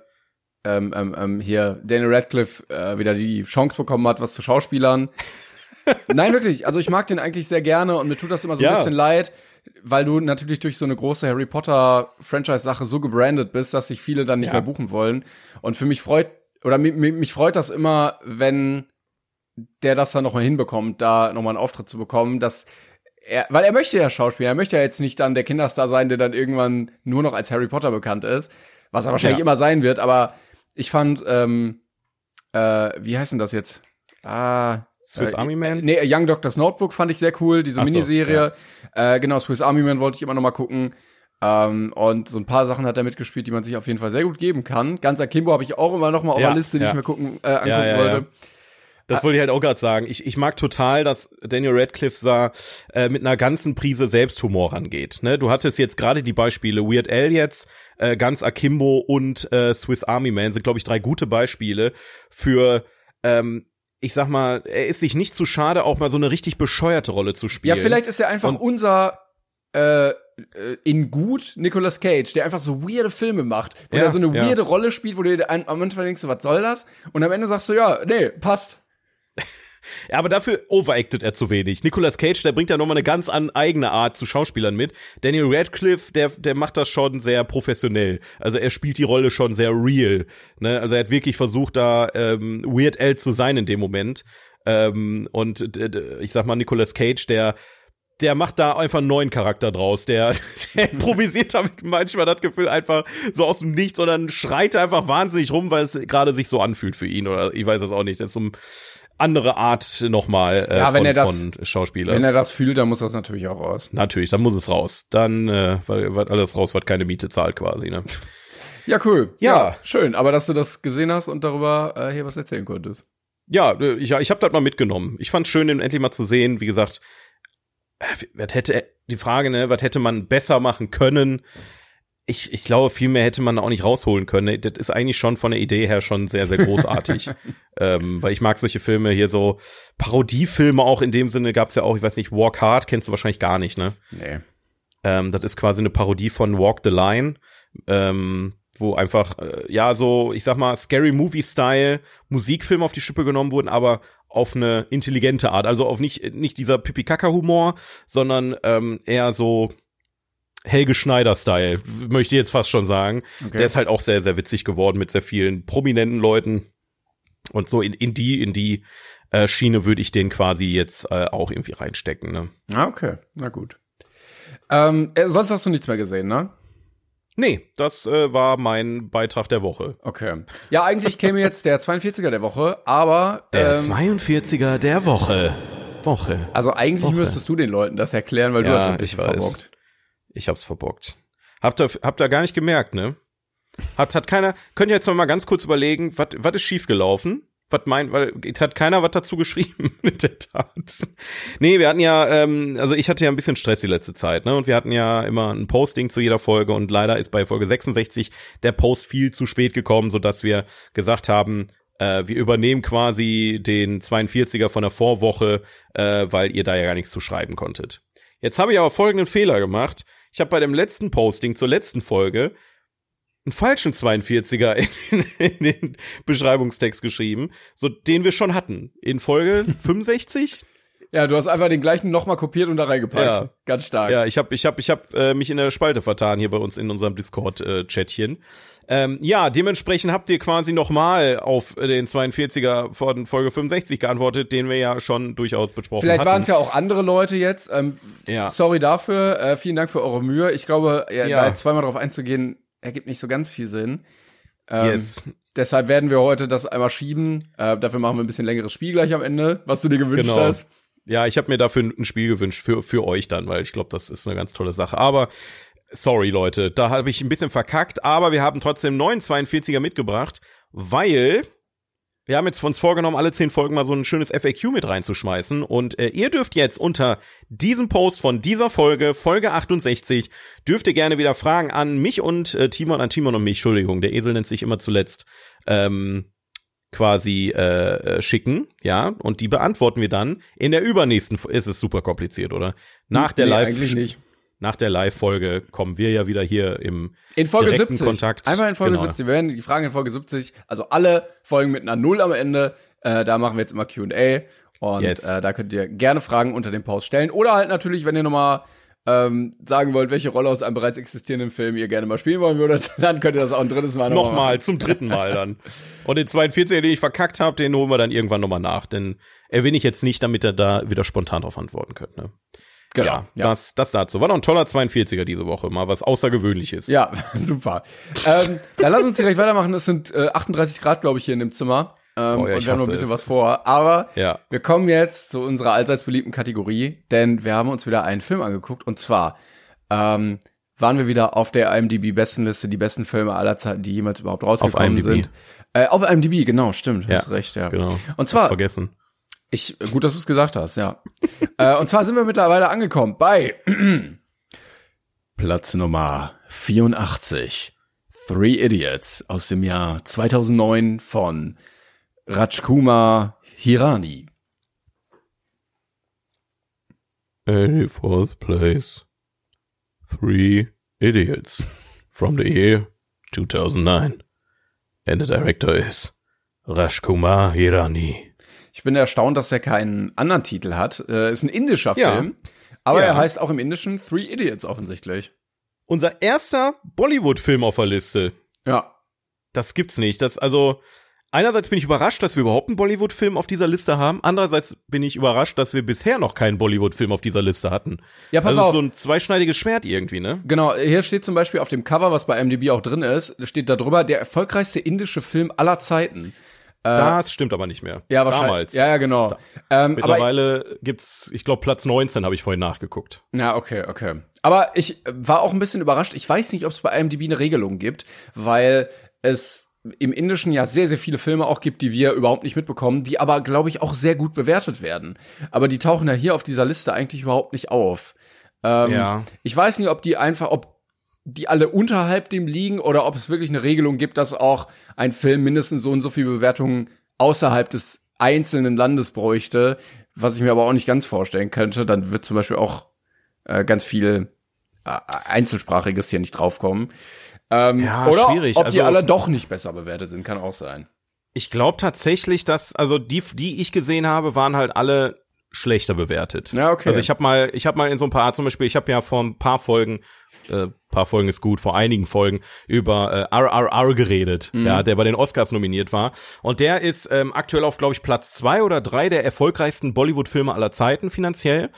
ähm, ähm, ähm, hier Daniel Radcliffe äh, wieder die Chance bekommen hat, was zu Schauspielern. Nein, wirklich. Also ich mag den eigentlich sehr gerne und mir tut das immer so Ja. ein bisschen leid, weil du natürlich durch so eine große Harry Potter Franchise-Sache so gebrandet bist, dass sich viele dann nicht Ja. mehr buchen wollen. Und für mich freut oder mich, mich mich freut das immer, wenn der das dann noch mal hinbekommt, da noch mal einen Auftritt zu bekommen, dass er, weil er möchte ja Schauspieler, er möchte ja jetzt nicht dann der Kinderstar sein, der dann irgendwann nur noch als Harry Potter bekannt ist, was er wahrscheinlich Ja. immer sein wird, aber ich fand, ähm, äh, wie heißt denn das jetzt? Ah, Swiss äh, Army Man? Nee, Young Doctor's Notebook fand ich sehr cool, diese so, Miniserie. Äh, genau, Swiss Army Man wollte ich immer noch mal gucken. Ähm, und so ein paar Sachen hat er mitgespielt, die man sich auf jeden Fall sehr gut geben kann. Ganz Akimbo habe ich auch immer noch mal auf Ja, der Liste, die ja. ich mir gucken, äh, angucken Ja, ja, wollte. Das wollte ich halt auch gerade sagen. Ich, ich mag total, dass Daniel Radcliffe da äh, mit einer ganzen Prise Selbsthumor rangeht. Ne? Du hattest jetzt gerade die Beispiele Weird Al jetzt, äh, ganz Akimbo und äh, Swiss Army Man sind, glaube ich, drei gute Beispiele für ähm, ich sag mal, er ist sich nicht zu schade, auch mal so eine richtig bescheuerte Rolle zu spielen. Ja, vielleicht ist er einfach Und- unser äh, äh, in gut Nicolas Cage, der einfach so weirde Filme macht, wo Ja, er so eine ja. weirde Rolle spielt, wo du am Anfang denkst, was soll das? Und am Ende sagst du, ja, nee, passt. Ja, aber dafür overacted er zu wenig. Nicolas Cage, der bringt ja nochmal eine ganz an eigene Art zu Schauspielern mit. Daniel Radcliffe, der, der macht das schon sehr professionell. Also er spielt die Rolle schon sehr real. Ne? Also er hat wirklich versucht, da ähm, Weird Al zu sein in dem Moment. Ähm, und ich sag mal, Nicolas Cage, der der macht da einfach einen neuen Charakter draus. Der, der improvisiert, habe ich manchmal das Gefühl, einfach so aus dem Nichts, sondern schreit einfach wahnsinnig rum, weil es gerade sich so anfühlt für ihn. Oder ich weiß es auch nicht. Das ist so eine andere Art nochmal äh, Ja, wenn von, er das- von Schauspieler. Wenn er das fühlt, dann muss das natürlich auch raus. Natürlich, dann muss es raus. Dann äh, weil, weil alles raus, was keine Miete zahlt quasi. Ne? Ja, cool. Ja. schön. Aber dass du das gesehen hast und darüber äh, hier was erzählen konntest. Ja, äh, ich, ich habe das mal mitgenommen. Ich fand schön, den endlich mal zu sehen. Wie gesagt, äh, was hätte die Frage, ne, was hätte man besser machen können? Ich, ich glaube, viel mehr hätte man auch nicht rausholen können. Das ist eigentlich schon von der Idee her schon sehr, sehr großartig. ähm, weil ich mag solche Filme hier so, Parodiefilme auch in dem Sinne gab's ja auch, ich weiß nicht, Walk Hard kennst du wahrscheinlich gar nicht, ne? Nee. Ähm, das ist quasi eine Parodie von Walk the Line. Ähm, wo einfach, äh, ja, so, ich sag mal, Scary Movie-Style Musikfilme auf die Schippe genommen wurden, aber auf eine intelligente Art. Also auf nicht, nicht dieser Pipi-Kaka-Humor, sondern ähm, eher so Helge Schneider-Style, möchte ich jetzt fast schon sagen. Okay. Der ist halt auch sehr, sehr witzig geworden mit sehr vielen prominenten Leuten. Und so in, in die, in die äh, Schiene würde ich den quasi jetzt äh, auch irgendwie reinstecken, ne? Ah, okay. Na gut. Ähm, äh, sonst hast du nichts mehr gesehen, ne? Nee, das äh, war mein Beitrag der Woche. Okay. Ja, eigentlich käme jetzt der 42er der Woche, aber Der ähm, 42er der Woche. Woche. also eigentlich Woche. müsstest du den Leuten das erklären, weil du Ja, hast ein bisschen verbockt. Ich hab's verbockt. Habt ihr, habt ihr gar nicht gemerkt, ne? Hat, hat keiner, könnt ihr jetzt noch mal ganz kurz überlegen, was ist schiefgelaufen? Was meint, weil hat keiner was dazu geschrieben mit der Tat. Nee, wir hatten ja, ähm, also ich hatte ja ein bisschen Stress die letzte Zeit, ne? Und wir hatten ja immer ein Posting zu jeder Folge und leider ist bei Folge 66 der Post viel zu spät gekommen, so dass wir gesagt haben, äh, wir übernehmen quasi den 42er von der Vorwoche, äh, weil ihr da ja gar nichts zu schreiben konntet. Jetzt habe ich aber folgenden Fehler gemacht. Ich habe bei dem letzten Posting zur letzten Folge einen falschen 42er in, in den Beschreibungstext geschrieben, so den wir schon hatten. In Folge 65? Ja, du hast einfach den gleichen nochmal kopiert und da reingepackt. Ja. Ganz stark. Ja, ich habe ich hab, ich hab, äh, mich in der Spalte vertan hier bei uns in unserem Discord-Chatchen. Ähm, ja, dementsprechend habt ihr quasi nochmal auf äh, den 42er von Folge 65 geantwortet, den wir ja schon durchaus besprochen Vielleicht hatten. waren es ja auch andere Leute jetzt. Ähm, Ja. Sorry dafür. Äh, vielen Dank für eure Mühe. Ich glaube, ja, Ja. da jetzt zweimal drauf einzugehen, ergibt nicht so ganz viel Sinn. Ähm, Yes. Deshalb werden wir heute das einmal schieben. Äh, dafür machen wir ein bisschen längeres Spiel gleich am Ende, was du dir gewünscht Genau. hast. Ja, ich habe mir dafür ein Spiel gewünscht für für euch dann, weil ich glaube, das ist eine ganz tolle Sache. Aber sorry Leute, da habe ich ein bisschen verkackt, aber wir haben trotzdem neuen 42er mitgebracht, weil wir haben jetzt uns vorgenommen, alle zehn Folgen mal so ein schönes FAQ mit reinzuschmeißen. Und äh, ihr dürft jetzt unter diesem Post von dieser Folge, Folge 68, dürft ihr gerne wieder Fragen an mich und äh, Timon, an Timon und mich, Entschuldigung, der Esel nennt sich immer zuletzt, ähm, quasi äh, äh, schicken, ja, und die beantworten wir dann in der übernächsten. Fo- Es ist super kompliziert, oder? Nach der Nee, Live, eigentlich nicht. nach der Live-Folge kommen wir ja wieder hier im In Folge direkten 70. Kontakt. Einfach in Folge Genau. 70. Wir werden die Fragen in Folge 70, also alle Folgen mit einer Null am Ende. Äh, da machen wir jetzt immer Q&A. Und Yes. äh, da könnt ihr gerne Fragen unter dem Post stellen. Oder halt natürlich, wenn ihr nochmal ähm, sagen wollt, welche Rolle aus einem bereits existierenden Film ihr gerne mal spielen wollen würdet, dann könnt ihr das auch ein drittes Mal noch Nochmal, zum dritten Mal dann. Und den 42, den ich verkackt habe, den holen wir dann irgendwann nochmal nach. Den erwähne ich jetzt nicht, damit er da wieder spontan drauf antworten könnt. Ne? Genau. Ja, Das, das dazu. War doch ein toller 42er diese Woche, mal was Außergewöhnliches. Ja, super. ähm, dann lass uns direkt weitermachen. Es sind äh, 38 Grad, glaube ich, hier in dem Zimmer. Ähm, Oh ja, und ich wir haben noch ein bisschen es. was vor. Aber Ja. wir kommen jetzt zu unserer allseits beliebten Kategorie, denn wir haben uns wieder einen Film angeguckt. Und zwar ähm, waren wir wieder auf der IMDb-Bestenliste, die besten Filme aller Zeiten, die jemals überhaupt rausgekommen IMDb. sind. Äh, auf IMDb, genau, stimmt. Ja, hast recht, ja. Genau. Und Hast zwar, vergessen. ich, gut, dass du es gesagt hast, ja. äh, und zwar sind wir mittlerweile angekommen bei Platz Nummer 84. Three Idiots aus dem Jahr 2009 von Rajkumar Hirani. 84th place. Three idiots. From the year 2009. And the director is Rajkumar Hirani. Ich bin erstaunt, dass er keinen anderen Titel hat. Äh, ist ein indischer Ja. Film, aber Ja. er heißt auch im Indischen Three Idiots offensichtlich. Unser erster Bollywood-Film auf der Liste. Ja. Das gibt's nicht. Das, also, einerseits bin ich überrascht, dass wir überhaupt einen Bollywood-Film auf dieser Liste haben. Andererseits bin ich überrascht, dass wir bisher noch keinen Bollywood-Film auf dieser Liste hatten. Ja, pass also, auf. so ein zweischneidiges Schwert irgendwie, ne? Genau, hier steht zum Beispiel auf dem Cover, was bei MDB auch drin ist, steht da drüber, der erfolgreichste indische Film aller Zeiten. Das stimmt aber nicht mehr. Äh, Ja, wahrscheinlich. Damals. Ja, ja, genau. Ähm, aber, Mittlerweile gibt's, ich glaube, Platz 19 habe ich vorhin nachgeguckt. ja, okay, okay. Aber ich äh, war auch ein bisschen überrascht. Ich weiß nicht, ob es bei IMDb eine Regelung gibt, weil es im Indischen ja sehr, sehr viele Filme auch gibt, die wir überhaupt nicht mitbekommen, die aber, glaube ich, auch sehr gut bewertet werden. Aber die tauchen ja hier auf dieser Liste eigentlich überhaupt nicht auf. Ähm, Ja. Ich weiß nicht, ob die einfach, ob die alle unterhalb dem liegen oder ob es wirklich eine Regelung gibt, dass auch ein Film mindestens so und so viele Bewertungen außerhalb des einzelnen Landes bräuchte, was ich mir aber auch nicht ganz vorstellen könnte. Dann wird zum Beispiel auch äh, ganz viel äh, Einzelsprachiges hier nicht draufkommen. Ähm, Ja, oder schwierig. ob die Also- alle doch nicht besser bewertet sind, kann auch sein. Ich glaube tatsächlich, dass also die die ich gesehen habe, waren halt alle schlechter bewertet. Ja, okay. Also ich habe mal ich habe mal in so ein paar zum Beispiel, ich habe ja vor ein paar Folgen äh, paar Folgen ist gut, vor einigen Folgen über äh, RRR geredet, Mhm. ja, der bei den Oscars nominiert war. Und der ist ähm, aktuell auf, glaube ich, Platz zwei oder drei der erfolgreichsten Bollywood-Filme aller Zeiten finanziell.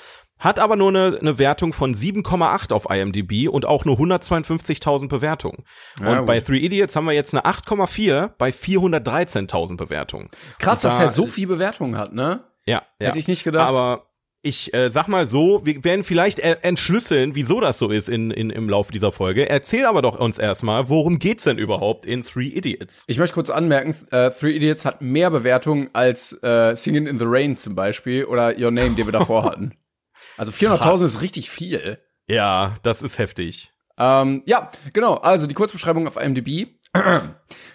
Hat aber nur eine, eine Wertung von 7,8 auf IMDb und auch nur 152.000 Bewertungen. Ja, und bei Three Idiots haben wir jetzt eine 8,4 bei 413.000 Bewertungen. Krass, Und dass da- er so viel Bewertungen hat, ne? Ja, ja. Hätte ich nicht gedacht. Aber ich äh, sag mal so, wir werden vielleicht entschlüsseln, wieso das so ist in, in, im Laufe dieser Folge. Erzähl aber doch uns erstmal, worum geht's denn überhaupt in Three Idiots? Ich möchte kurz anmerken, äh, Three Idiots hat mehr Bewertungen als äh, Singing in the Rain zum Beispiel oder Your Name, den wir davor hatten. Also 400.000 Krass. ist richtig viel. Ja, das ist heftig. Ähm, ja, genau. Also die Kurzbeschreibung auf IMDb.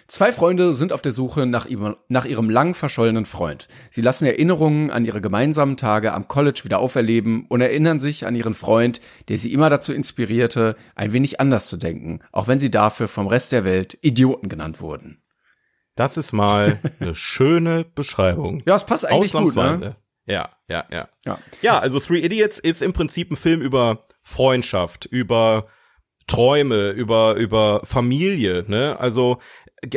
Zwei Freunde sind auf der Suche nach ihrem, nach ihrem lang verschollenen Freund. Sie lassen Erinnerungen an ihre gemeinsamen Tage am College wieder auferleben und erinnern sich an ihren Freund, der sie immer dazu inspirierte, ein wenig anders zu denken, auch wenn sie dafür vom Rest der Welt Idioten genannt wurden. Das ist mal eine schöne Beschreibung. Ja, es passt eigentlich gut, ne? Ja, ja, ja. Ja. Ja, also Three Idiots ist im Prinzip ein Film über Freundschaft, über Träume, über über Familie, ne? Also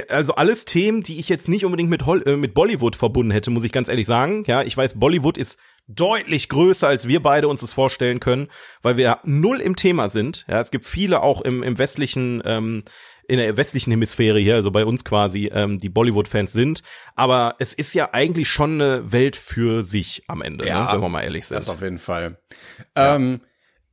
also alles Themen, die ich jetzt nicht unbedingt mit Hol äh, mit Bollywood verbunden hätte, muss ich ganz ehrlich sagen. Ja, ich weiß, Bollywood ist deutlich größer, als wir beide uns das vorstellen können, weil wir null im Thema sind. Ja, es gibt viele auch im im westlichen ähm, in der westlichen Hemisphäre hier, also bei uns quasi, ähm, die Bollywood-Fans sind. Aber es ist ja eigentlich schon eine Welt für sich am Ende, Ja, ne, wenn wir mal ehrlich sind. Das auf jeden Fall. Ähm,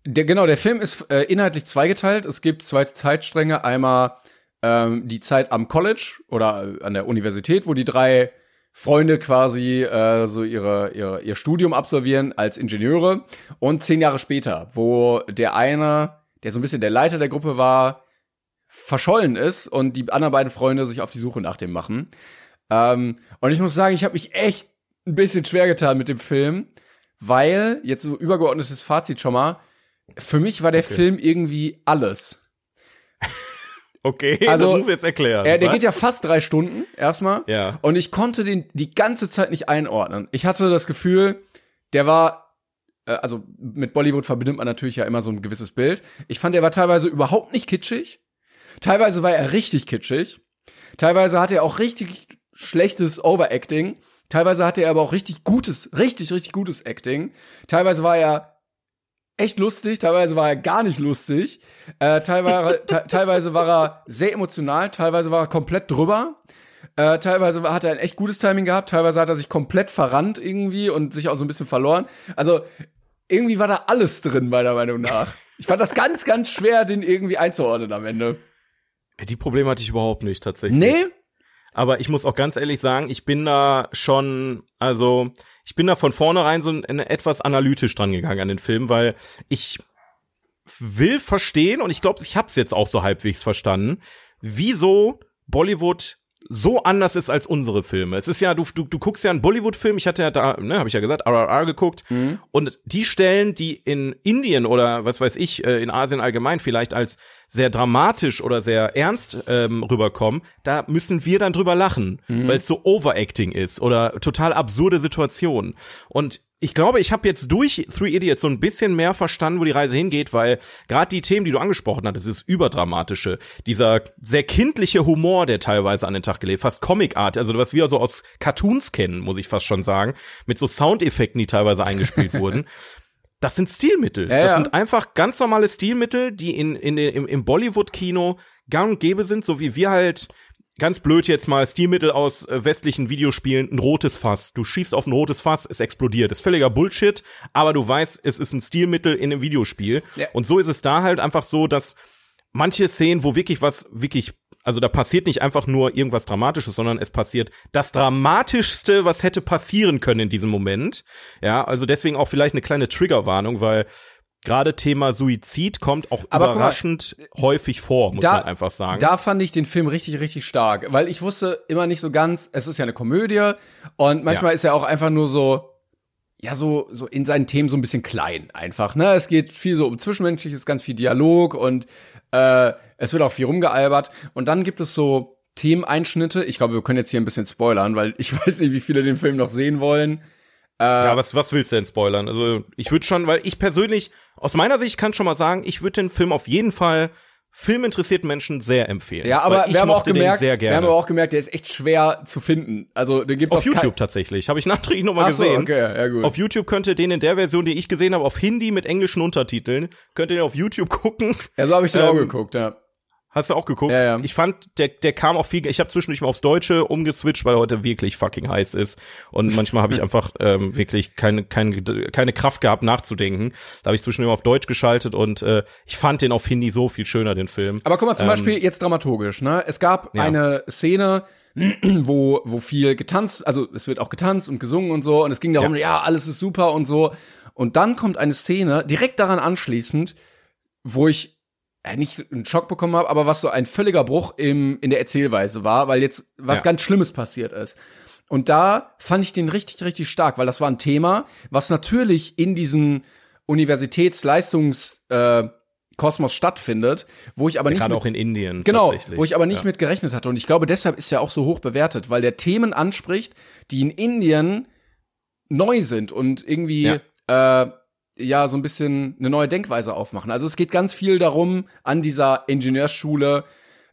der, genau, der Film ist äh, inhaltlich zweigeteilt. Es gibt zwei Zeitstränge. Einmal ähm, die Zeit am College oder äh, an der Universität, wo die drei Freunde quasi äh, so ihre, ihre, ihr Studium absolvieren als Ingenieure. Und zehn Jahre später, wo der eine, der so ein bisschen der Leiter der Gruppe war, verschollen ist und die anderen beiden Freunde sich auf die Suche nach dem machen. Ähm, und ich muss sagen, ich habe mich echt ein bisschen schwer getan mit dem Film, weil, jetzt so übergeordnetes Fazit schon mal, für mich war der Film irgendwie alles. Okay, Also, das muss ich jetzt erklären. Er, der was? geht ja fast drei Stunden erstmal. Ja. Und ich konnte den die ganze Zeit nicht einordnen. Ich hatte das Gefühl, der war, äh, also mit Bollywood verbindet man natürlich ja immer so ein gewisses Bild. Ich fand, der war teilweise überhaupt nicht kitschig. Teilweise war er richtig kitschig. Teilweise hatte er auch richtig schlechtes Overacting. Teilweise hatte er aber auch richtig gutes, richtig, richtig gutes Acting. Teilweise war er echt lustig, teilweise war er gar nicht lustig. Äh, teilweise, te teilweise war er sehr emotional, teilweise war er komplett drüber. Äh, teilweise hat er ein echt gutes Timing gehabt, teilweise hat er sich komplett verrannt irgendwie und sich auch so ein bisschen verloren. Also irgendwie war da alles drin, meiner Meinung nach. Ich fand das ganz, ganz schwer, den irgendwie einzuordnen am Ende. Die Probleme hatte ich überhaupt nicht tatsächlich. Nee? Aber ich muss auch ganz ehrlich sagen, ich bin da schon, also ich bin da von vornherein so ein, etwas analytisch dran gegangen an den Film, weil ich will verstehen und ich glaube, ich habe es jetzt auch so halbwegs verstanden, wieso Bollywood so anders ist als unsere Filme. Es ist ja, du, du, du guckst ja einen Bollywood-Film, ich hatte ja da, ne, habe ich ja gesagt, RRR geguckt, und die Stellen, die in Indien oder was weiß ich, äh, in Asien allgemein vielleicht als sehr dramatisch oder sehr ernst ähm, rüberkommen, da müssen wir dann drüber lachen, weil es so Overacting ist oder total absurde Situationen. Und ich glaube, ich habe jetzt durch Three Idiots so ein bisschen mehr verstanden, wo die Reise hingeht, weil gerade die Themen, die du angesprochen hattest, das überdramatische, dieser sehr kindliche Humor, der teilweise an den Tag gelegt, fast Comic-Art, also was wir so aus Cartoons kennen, muss ich fast schon sagen, mit so Soundeffekten, die teilweise eingespielt wurden. Das sind Stilmittel. Ja, das ja. sind einfach ganz normale Stilmittel, die in, in im, im Bollywood-Kino gang und gäbe sind, so wie wir halt ganz blöd jetzt mal Stilmittel aus äh, westlichen Videospielen, ein rotes Fass. Du schießt auf ein rotes Fass, es explodiert. ist völliger Bullshit, aber du weißt, es ist ein Stilmittel in einem Videospiel. Ja. Und so ist es da halt einfach so, dass manche Szenen, wo wirklich was, wirklich, also da passiert nicht einfach nur irgendwas Dramatisches, sondern es passiert das Dramatischste, was hätte passieren können in diesem Moment. Ja, also deswegen auch vielleicht eine kleine Triggerwarnung, weil gerade Thema Suizid kommt auch Aber guck mal, überraschend häufig vor, muss man einfach sagen. Da fand ich den Film richtig, richtig stark, weil ich wusste immer nicht so ganz, es ist ja eine Komödie und manchmal Ja. ist er auch einfach nur so ja so so in seinen Themen so ein bisschen klein einfach. Ne, es geht viel so um zwischenmenschliches, ganz viel Dialog und äh, es wird auch viel rumgealbert. Und dann gibt es so Themeneinschnitte. Ich glaube, wir können jetzt hier ein bisschen spoilern, weil ich weiß nicht, wie viele den Film noch sehen wollen. Äh, ja, was, was willst du denn spoilern? Also ich würde schon, weil ich persönlich, aus meiner Sicht kann schon mal sagen, ich würde den Film auf jeden Fall filminteressierten Menschen sehr empfehlen. Ja, aber wir haben auch gemerkt, wir haben aber auch gemerkt, der ist echt schwer zu finden. Also, den gibt's auf, auf YouTube tatsächlich. Habe ich nachträglich nochmal gesehen. So, okay, ja, gut. Auf YouTube könnt ihr den in der Version, die ich gesehen habe, auf Hindi mit englischen Untertiteln, könnt ihr den auf YouTube gucken. Ja, so habe ich den ähm, auch geguckt, ja. Hast du auch geguckt? Ja, ja. Ich fand, der, der kam auch viel. Ich habe zwischendurch mal aufs Deutsche umgeswitcht, weil heute wirklich fucking heiß ist. Und manchmal habe ich einfach ähm, wirklich keine, keine, keine Kraft gehabt, nachzudenken. Da habe ich zwischendurch mal auf Deutsch geschaltet und äh, ich fand den auf Hindi so viel schöner, den Film. Aber guck mal, zum ähm, Beispiel jetzt dramaturgisch, ne? Es gab ja. eine Szene, wo, wo viel getanzt, also es wird auch getanzt und gesungen und so. Und es ging darum, ja, ja alles ist super und so. Und dann kommt eine Szene, direkt daran anschließend, wo ich nicht einen Schock bekommen habe, aber was so ein völliger Bruch im, in der Erzählweise war, weil jetzt was ja. ganz Schlimmes passiert ist. Und da fand ich den richtig, richtig stark, weil das war ein Thema, was natürlich in diesem Universitätsleistungs äh, Kosmos stattfindet, wo ich aber nicht gerade auch in Indien genau, wo ich aber nicht ja. mit gerechnet hatte und ich glaube deshalb ist er auch so hoch bewertet, weil der Themen anspricht, die in Indien neu sind und irgendwie ja. äh, ja so ein bisschen eine neue Denkweise aufmachen. Also es geht ganz viel darum an dieser Ingenieurschule,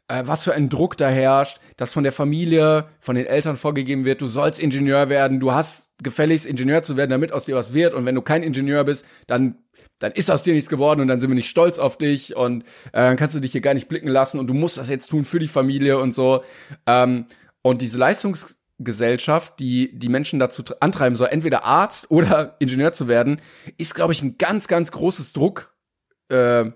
äh, was für ein Druck da herrscht, dass von der Familie, von den Eltern vorgegeben wird, du sollst Ingenieur werden, du hast gefälligst Ingenieur zu werden, damit aus dir was wird. Und wenn du kein Ingenieur bist, dann dann ist aus dir nichts geworden und dann sind wir nicht stolz auf dich und äh, dann kannst du dich hier gar nicht blicken lassen und du musst das jetzt tun für die Familie und so. Ähm, und diese Leistungs Gesellschaft, die die Menschen dazu antreiben soll, entweder Arzt oder Ingenieur zu werden, ist, glaube ich, ein ganz, ganz großes Druck äh,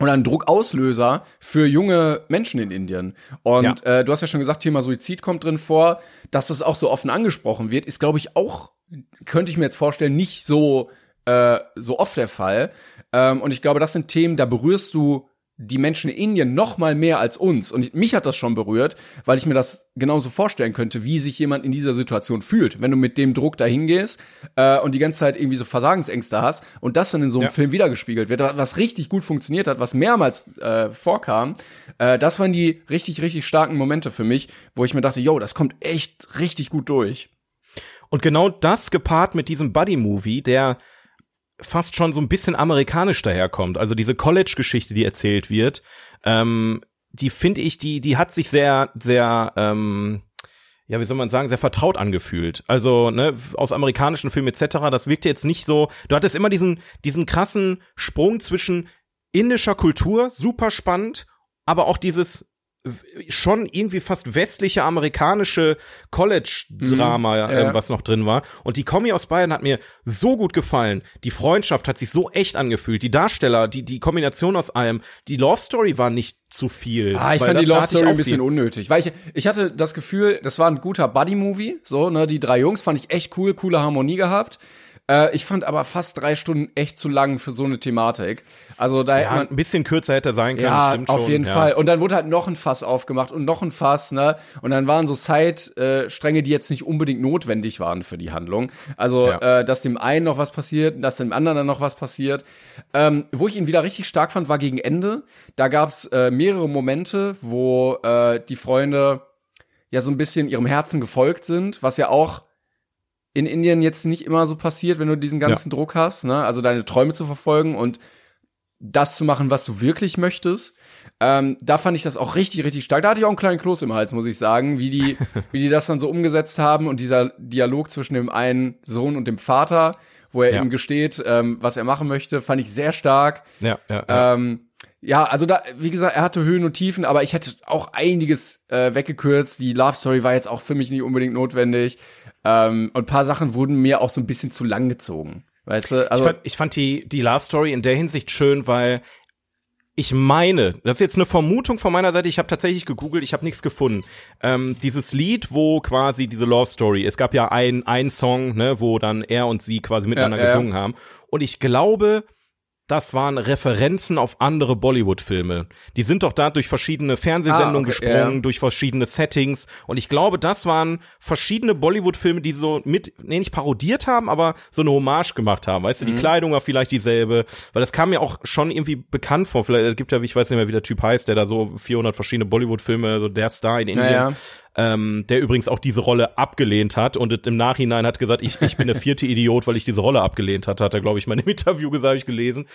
oder ein Druckauslöser für junge Menschen in Indien. Und ja. äh, du hast ja schon gesagt, Thema Suizid kommt drin vor, dass das auch so offen angesprochen wird, ist, glaube ich, auch, könnte ich mir jetzt vorstellen, nicht so äh, so oft der Fall. Ähm, und ich glaube, das sind Themen, da berührst du die Menschen in Indien noch mal mehr als uns. Und mich hat das schon berührt, weil ich mir das genauso vorstellen könnte, wie sich jemand in dieser Situation fühlt, wenn du mit dem Druck dahin gehst äh, und die ganze Zeit irgendwie so Versagensängste hast und das dann in so einem ja. Film wiedergespiegelt wird, was richtig gut funktioniert hat, was mehrmals äh, vorkam. Äh, das waren die richtig, richtig starken Momente für mich, wo ich mir dachte, yo, das kommt echt richtig gut durch. Und genau das gepaart mit diesem Buddy-Movie, der fast schon so ein bisschen amerikanisch daherkommt. Also diese College-Geschichte, die erzählt wird, ähm, die finde ich, die, die hat sich sehr, sehr, ähm, ja, wie soll man sagen, sehr vertraut angefühlt. Also, ne, aus amerikanischen Filmen etc., das wirkte jetzt nicht so, du hattest immer diesen, diesen krassen Sprung zwischen indischer Kultur, super spannend, aber auch dieses schon irgendwie fast westliche amerikanische College-Drama, mhm, ja. was noch drin war. Und die Kombi aus Bayern hat mir so gut gefallen. Die Freundschaft hat sich so echt angefühlt. Die Darsteller, die, die Kombination aus allem. Die Love Story war nicht zu viel. Ah, ich fand die Love Story ein bisschen viel. unnötig. Weil ich, ich hatte das Gefühl, das war ein guter Buddy-Movie. So, ne, die drei Jungs fand ich echt cool, coole Harmonie gehabt. Äh, ich fand aber fast drei Stunden echt zu lang für so eine Thematik. Also da ja, man, ein bisschen kürzer hätte sein können. Ja, stimmt auf jeden ja. Fall. Und dann wurde halt noch ein Fass aufgemacht und noch ein Fass, ne? Und dann waren so Zeitstränge, die jetzt nicht unbedingt notwendig waren für die Handlung. Also, ja. äh, dass dem einen noch was passiert, dass dem anderen dann noch was passiert. Ähm, wo ich ihn wieder richtig stark fand, war gegen Ende. Da gab's äh, mehrere Momente, wo äh, die Freunde ja so ein bisschen ihrem Herzen gefolgt sind, was ja auch in Indien jetzt nicht immer so passiert, wenn du diesen ganzen ja. Druck hast, ne? Also deine Träume zu verfolgen und das zu machen, was du wirklich möchtest. Ähm, da fand ich das auch richtig, richtig stark. Da hatte ich auch einen kleinen Kloß im Hals, muss ich sagen, wie die, wie die das dann so umgesetzt haben und dieser Dialog zwischen dem einen Sohn und dem Vater, wo er ja. ihm gesteht, ähm, was er machen möchte, fand ich sehr stark. Ja, ja, ja. Ähm, ja, also da, wie gesagt, er hatte Höhen und Tiefen, aber ich hätte auch einiges äh, weggekürzt. Die Love Story war jetzt auch für mich nicht unbedingt notwendig. Ähm, und ein paar Sachen wurden mir auch so ein bisschen zu lang gezogen. Weißt du? Also, ich fand, ich fand die, die Love Story in der Hinsicht schön, weil ich meine, das ist jetzt eine Vermutung von meiner Seite, ich habe tatsächlich gegoogelt, ich habe nichts gefunden. Ähm, dieses Lied, wo quasi diese Love Story, es gab ja ein, ein Song, ne, wo dann er und sie quasi miteinander ja, gesungen haben. Und ich glaube, das waren Referenzen auf andere Bollywood-Filme. Die sind doch da durch verschiedene Fernsehsendungen Ah, okay, gesprungen, ja. durch verschiedene Settings. Und ich glaube, das waren verschiedene Bollywood-Filme, die so mit, nee, nicht parodiert haben, aber so eine Hommage gemacht haben. Weißt du, Mhm. die Kleidung war vielleicht dieselbe, weil das kam mir auch schon irgendwie bekannt vor. Vielleicht es gibt ja, ich weiß nicht mehr, wie der Typ heißt, der da so 400 verschiedene Bollywood-Filme, so der Star in Indien. ja. Ähm, der übrigens auch diese Rolle abgelehnt hat und im Nachhinein hat gesagt, ich, ich bin der vierte Idiot, weil ich diese Rolle abgelehnt hatte, hat er, glaube ich, mal Interview gesagt, ich gelesen.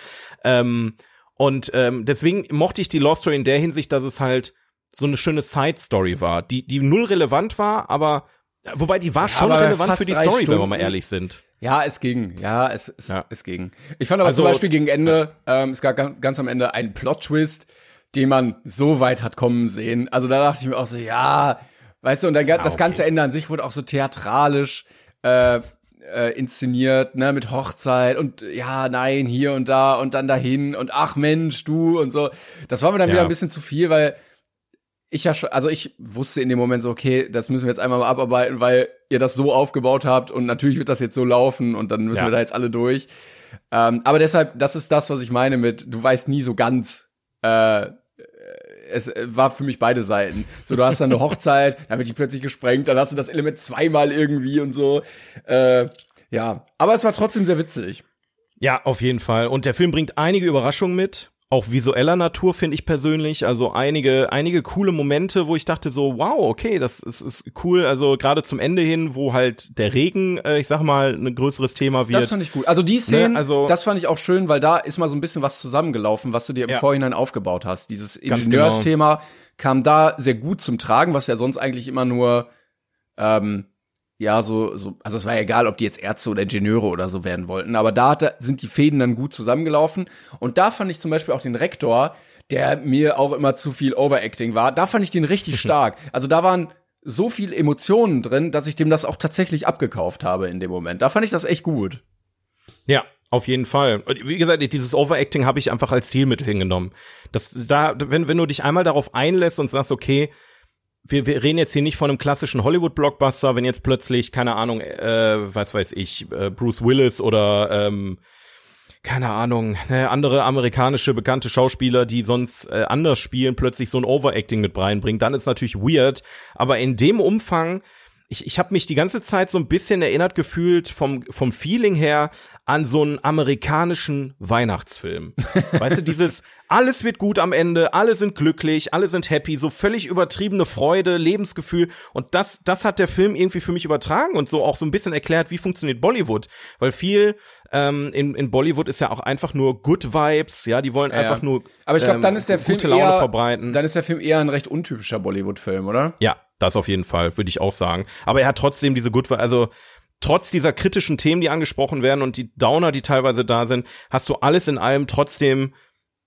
Ähm, und ähm, deswegen mochte ich die Lost Story in der Hinsicht, dass es halt so eine schöne Side-Story war, die, die null relevant war, aber wobei die war schon aber relevant für die Story, wenn wir mal Stunden. ehrlich sind. Ja, es ging. Ja, es, es, Ja. es ging. Ich fand aber Also- zum Beispiel gegen Ende, ähm, es gab ganz, ganz am Ende einen Plot-Twist, den man so weit hat kommen sehen. Also da dachte ich mir auch so, ja, weißt du, und dann das okay. ganze Ende an sich wurde auch so theatralisch äh, äh, inszeniert, ne, mit Hochzeit und ja, nein, hier und da und dann dahin und ach Mensch, du und so. Das war mir dann Ja. wieder ein bisschen zu viel, weil ich ja schon, also ich wusste in dem Moment so, okay, das müssen wir jetzt einmal mal abarbeiten, weil ihr das so aufgebaut habt und natürlich wird das jetzt so laufen und dann müssen Ja. wir da jetzt alle durch. Ähm, aber deshalb, das ist das, was ich meine mit, du weißt nie so ganz, äh, es äh, war für mich beide Seiten. So, du hast dann eine Hochzeit, dann wird die plötzlich gesprengt, dann hast du das Element zweimal irgendwie und so. Äh, ja, aber es war trotzdem sehr witzig. Ja, auf jeden Fall. Und der Film bringt einige Überraschungen mit. Auch visueller Natur finde ich persönlich. Also einige, einige coole Momente, wo ich dachte so, wow, okay, das ist, ist cool. Also gerade zum Ende hin, wo halt der Regen, äh, ich sag mal, ein größeres Thema wird. Das fand ich gut. Also die Szenen, also- das fand ich auch schön, weil da ist mal so ein bisschen was zusammengelaufen, was du dir im Ja. Vorhinein aufgebaut hast. Dieses Ganz Ingenieursthema kam da sehr gut zum Tragen, was ja sonst eigentlich immer nur ähm, ja, so, so, also es war ja egal, ob die jetzt Ärzte oder Ingenieure oder so werden wollten, aber da hat, sind die Fäden dann gut zusammengelaufen. Und da fand ich zum Beispiel auch den Rektor, der mir auch immer zu viel Overacting war, da fand ich den richtig stark. Also da waren so viel Emotionen drin, dass ich dem das auch tatsächlich abgekauft habe in dem Moment. Da fand ich das echt gut. Ja, auf jeden Fall. Und wie gesagt, dieses Overacting habe ich einfach als Stilmittel hingenommen. Das, da, wenn, wenn du dich einmal darauf einlässt und sagst, okay, wir, wir reden jetzt hier nicht von einem klassischen Hollywood-Blockbuster, wenn jetzt plötzlich, keine Ahnung, äh, was weiß ich, äh, Bruce Willis oder ähm, keine Ahnung, ne, andere amerikanische bekannte Schauspieler, die sonst äh, anders spielen, plötzlich so ein Overacting mit reinbringen, dann ist natürlich weird. Aber in dem Umfang, ich, ich habe mich die ganze Zeit so ein bisschen erinnert gefühlt vom, vom Feeling her an so einen amerikanischen Weihnachtsfilm. weißt du, dieses alles wird gut am Ende, alle sind glücklich, alle sind happy, so völlig übertriebene Freude, Lebensgefühl und das das hat der Film irgendwie für mich übertragen und so auch so ein bisschen erklärt, wie funktioniert Bollywood, weil viel ähm, in, in Bollywood ist ja auch einfach nur Good Vibes, ja, die wollen einfach nur Aber ich glaube, ähm, dann ist der Film gute Laune eher, verbreiten. Dann ist der Film eher ein recht untypischer Bollywood-Film, oder? Ja, das auf jeden Fall, würde ich auch sagen. Aber er hat trotzdem diese Good, also trotz dieser kritischen Themen, die angesprochen werden und die Downer, die teilweise da sind, hast du alles in allem trotzdem.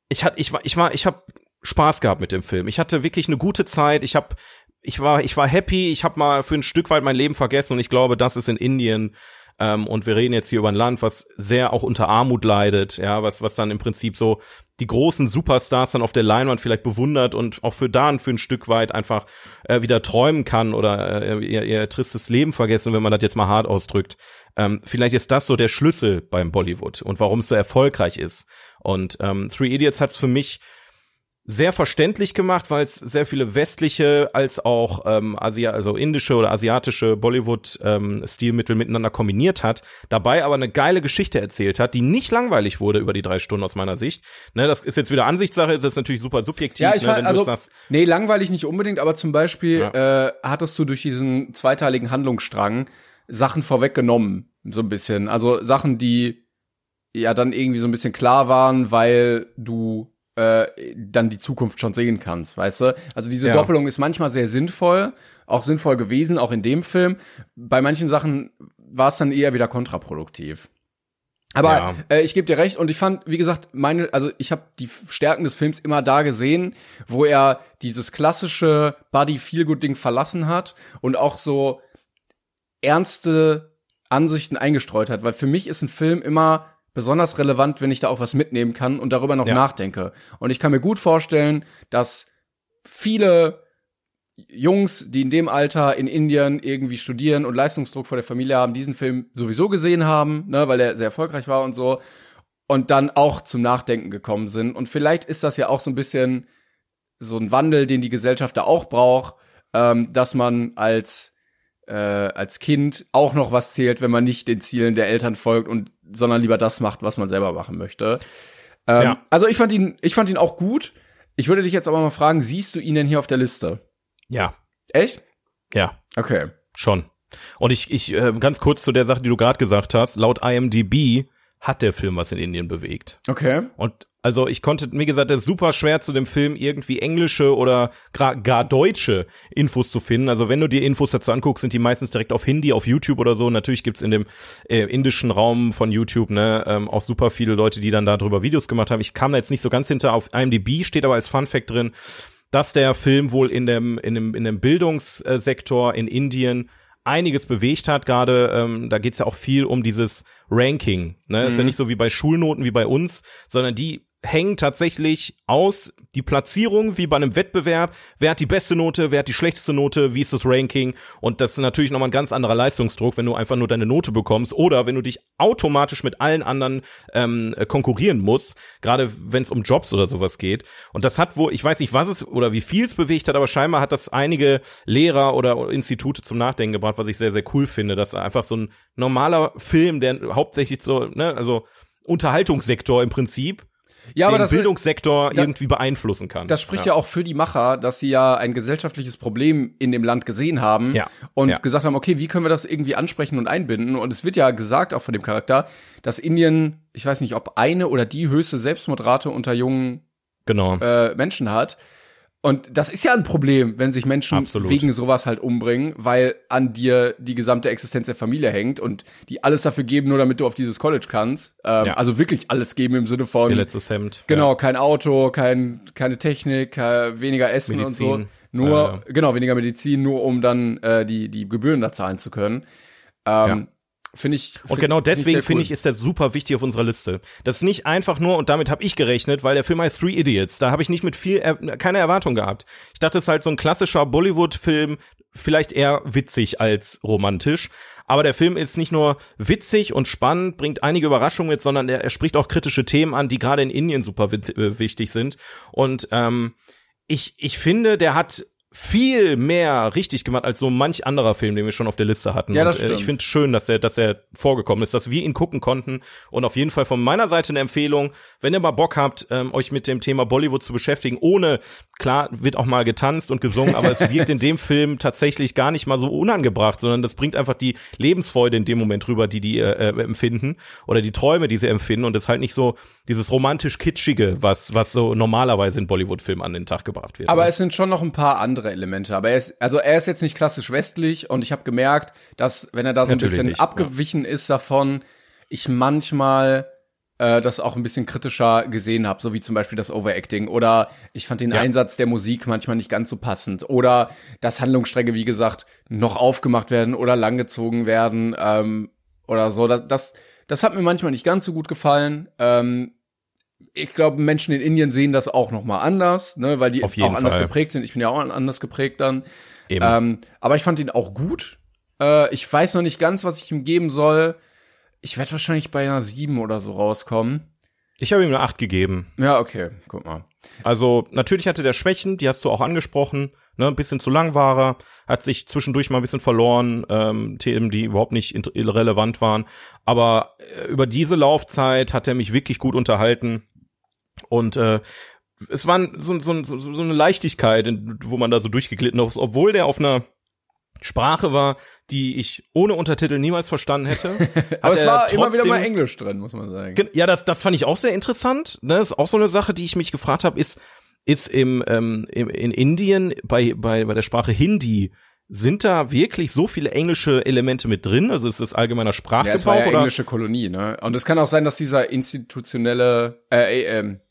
Ich hatte, ich war, ich war, ich habe Spaß gehabt mit dem Film. Ich hatte wirklich eine gute Zeit. Ich habe, ich war, ich war happy. Ich habe mal für ein Stück weit mein Leben vergessen und ich glaube, das ist in Indien. Ähm, und wir reden jetzt hier über ein Land, was sehr auch unter Armut leidet, ja, was, was dann im Prinzip so die großen Superstars dann auf der Leinwand vielleicht bewundert und auch für da für ein Stück weit einfach äh, wieder träumen kann oder äh, ihr, ihr tristes Leben vergessen, wenn man das jetzt mal hart ausdrückt. Ähm, vielleicht ist das so der Schlüssel beim Bollywood und warum es so erfolgreich ist. Und ähm, Three Idiots hat es für mich sehr verständlich gemacht, weil es sehr viele westliche als auch ähm, Asia, also indische oder asiatische Bollywood-Stilmittel miteinander kombiniert hat, dabei aber eine geile Geschichte erzählt hat, die nicht langweilig wurde über die drei Stunden aus meiner Sicht. Ne, das ist jetzt wieder Ansichtssache, das ist natürlich super subjektiv. Ja, ich ne, fand, also, sagst, nee, langweilig nicht unbedingt, aber zum Beispiel Ja. äh, hattest du durch diesen zweiteiligen Handlungsstrang Sachen vorweggenommen, so ein bisschen. Also Sachen, die ja dann irgendwie so ein bisschen klar waren, weil du äh, dann die Zukunft schon sehen kannst, weißt du? Also diese Ja. Doppelung ist manchmal sehr sinnvoll, auch sinnvoll gewesen, auch in dem Film. Bei manchen Sachen war es dann eher wieder kontraproduktiv. Aber Ja. äh, ich gebe dir recht und ich fand, wie gesagt, meine, also ich habe die Stärken des Films immer da gesehen, wo er dieses klassische Buddy Feel Good Ding verlassen hat und auch so ernste Ansichten eingestreut hat, weil für mich ist ein Film immer besonders relevant, wenn ich da auch was mitnehmen kann und darüber noch Ja. nachdenke. Und ich kann mir gut vorstellen, dass viele Jungs, die in dem Alter in Indien irgendwie studieren und Leistungsdruck vor der Familie haben, diesen Film sowieso gesehen haben, ne, weil er sehr erfolgreich war und so. und dann auch zum Nachdenken gekommen sind. Und vielleicht ist das ja auch so ein bisschen so ein Wandel, den die Gesellschaft da auch braucht, ähm, dass man als äh, als Kind auch noch was zählt, wenn man nicht den Zielen der Eltern folgt und sondern lieber das macht, was man selber machen möchte. Ähm, Ja. Also ich fand ihn, ich fand ihn auch gut. Ich würde dich jetzt aber mal fragen, siehst du ihn denn hier auf der Liste? Ja, Echt? ja, Okay. schon. Und ich, ich äh, ganz kurz zu der Sache, die du gerade gesagt hast. Laut IMDb hat der Film was in Indien bewegt. Okay. Und also ich konnte, wie gesagt, es ist super schwer zu dem Film irgendwie englische oder gar deutsche Infos zu finden. Also wenn du dir Infos dazu anguckst, sind die meistens direkt auf Hindi, auf YouTube oder so. Natürlich gibt's in dem äh, indischen Raum von YouTube ne ähm, auch super viele Leute, die dann darüber Videos gemacht haben. Ich kam da jetzt nicht so ganz hinter. Auf IMDb steht aber als Fun Fact drin, dass der Film wohl in dem in dem in dem Bildungssektor in Indien einiges bewegt hat. Gerade ähm, da geht's ja auch viel um dieses Ranking. Ne? Ist ja nicht so wie bei Schulnoten wie bei uns, sondern die hängen tatsächlich aus die Platzierung wie bei einem Wettbewerb. Wer hat die beste Note, wer hat die schlechteste Note, wie ist das Ranking? Und das ist natürlich nochmal ein ganz anderer Leistungsdruck, wenn du einfach nur deine Note bekommst oder wenn du dich automatisch mit allen anderen ähm, äh, konkurrieren musst, gerade wenn es um Jobs oder sowas geht. Und das hat wohl, ich weiß nicht, was es oder wie viel es bewegt hat, aber scheinbar hat das einige Lehrer oder Institute zum Nachdenken gebracht, was ich sehr, sehr cool finde, dass einfach so ein normaler Film, der hauptsächlich so, ne, also Unterhaltungssektor im Prinzip, Ja, aber den das, Bildungssektor da- irgendwie beeinflussen kann. das spricht ja. auch für die Macher, dass sie ja ein gesellschaftliches Problem in dem Land gesehen haben Ja. und Ja. gesagt haben, okay, wie können wir das irgendwie ansprechen und einbinden? Und es wird ja gesagt, auch von dem Charakter, dass Indien, ich weiß nicht, ob eine oder die höchste Selbstmordrate unter jungen Genau. äh, Menschen hat. Und das ist ja ein Problem, wenn sich Menschen Absolut. wegen sowas halt umbringen, weil an dir die gesamte Existenz der Familie hängt und die alles dafür geben, nur damit du auf dieses College kannst. Ähm, Ja. Also wirklich alles geben im Sinne von Ihr letztes Hemd. Genau, Ja. kein Auto, kein, keine Technik, äh, weniger Essen und so. Medizin. Nur, Äh. genau, weniger Medizin, nur um dann äh, die, die Gebühren da zahlen zu können. Ähm, Finde ich. Und genau deswegen finde cool. ich, ist der super wichtig auf unserer Liste. Das ist nicht einfach nur, und damit habe ich gerechnet, weil der Film heißt Three Idiots. Da habe ich nicht mit viel, er keine Erwartung gehabt. Ich dachte, es ist halt so ein klassischer Bollywood-Film, vielleicht eher witzig als romantisch. Aber der Film ist nicht nur witzig und spannend, bringt einige Überraschungen mit, sondern er, er spricht auch kritische Themen an, die gerade in Indien super äh, wichtig sind. Und ähm, ich, ich finde, der hat viel mehr richtig gemacht als so manch anderer Film, den wir schon auf der Liste hatten. Ja, das und, äh, stimmt. ich finde schön, dass er, dass er vorgekommen ist, dass wir ihn gucken konnten. Und auf jeden Fall von meiner Seite eine Empfehlung, wenn ihr mal Bock habt, ähm, euch mit dem Thema Bollywood zu beschäftigen, ohne, klar, wird auch mal getanzt und gesungen, aber es wirkt in dem Film tatsächlich gar nicht mal so unangebracht, sondern das bringt einfach die Lebensfreude in dem Moment rüber, die die äh, äh, empfinden oder die Träume, die sie empfinden und es ist halt nicht so dieses romantisch kitschige, was was so normalerweise in Bollywood-Filmen an den Tag gebracht wird. Aber es sind schon noch ein paar andere Elemente. Aber er ist, also er ist jetzt nicht klassisch westlich und ich habe gemerkt, dass, wenn er da so ein Natürlich bisschen nicht, abgewichen ist davon, ich manchmal äh, das auch ein bisschen kritischer gesehen habe, so wie zum Beispiel das Overacting. Oder ich fand den Ja. Einsatz der Musik manchmal nicht ganz so passend. Oder dass Handlungsstränge, wie gesagt, noch aufgemacht werden oder langgezogen werden. Ähm, oder so. Das, das, das hat mir manchmal nicht ganz so gut gefallen. Ähm, ich glaube, Menschen in Indien sehen das auch noch mal anders, ne, weil die Auf jeden auch anders Fall. geprägt sind. Ich bin ja auch anders geprägt dann. Eben. Ähm, aber ich fand ihn auch gut. Äh, ich weiß noch nicht ganz, was ich ihm geben soll. Ich werde wahrscheinlich bei einer 7 oder so rauskommen. ich habe ihm eine 8 gegeben. Ja, okay, guck mal. Also natürlich hatte der Schwächen, die hast du auch angesprochen. Ne, ein bisschen zu lang war er, hat sich zwischendurch mal ein bisschen verloren, ähm, Themen, die überhaupt nicht irrelevant waren. Aber äh, über diese Laufzeit hat er mich wirklich gut unterhalten. Und äh, es war so, so, so, so eine Leichtigkeit, wo man da so durchgeglitten ist, obwohl der auf einer Sprache war, die ich ohne Untertitel niemals verstanden hätte. Aber es war immer wieder mal Englisch drin, muss man sagen. Gen- Ja, das, das fand ich auch sehr interessant. Ne? Das ist auch so eine Sache, die ich mich gefragt habe, ist, ist im, ähm, im, in Indien bei, bei, bei der Sprache Hindi, sind da wirklich so viele englische Elemente mit drin? Also ist das allgemeiner Ja, Sprachgebrauch es war ja oder? englische Kolonie, ne? Und es kann auch sein, dass dieser institutionelle, äh, äh, ähm,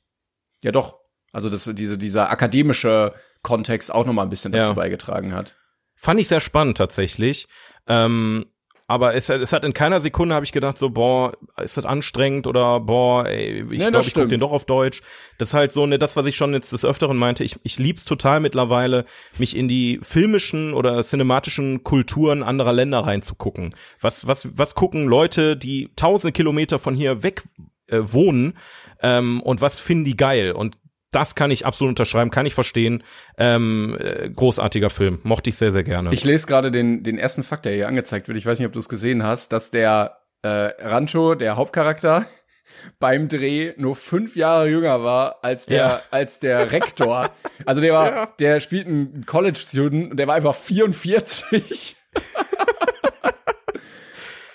ja doch, also das, diese, dieser akademische Kontext auch noch mal ein bisschen dazu Ja. beigetragen hat. Fand ich sehr spannend tatsächlich. Ähm, aber es, es hat in keiner Sekunde habe ich gedacht so boah ist das anstrengend oder boah ey, ich Nee, glaube ich guck stimmt. den doch auf Deutsch das ist halt so ne das was ich schon jetzt des öfteren meinte ich ich lieb's total mittlerweile mich in die filmischen oder cinematischen Kulturen anderer Länder reinzugucken was was was gucken Leute die tausende Kilometer von hier weg äh, wohnen ähm, und was finden die geil und das kann ich absolut unterschreiben, kann ich verstehen. Ähm, äh, großartiger Film, mochte ich sehr, sehr gerne. Ich lese gerade den, den ersten Fakt, der hier angezeigt wird. Ich weiß nicht, ob du es gesehen hast, dass der äh, Rancho, der Hauptcharakter, beim Dreh nur fünf Jahre jünger war als der, Ja. als der Rektor. Also der war, Ja. der spielt einen College-Student und der war einfach 44.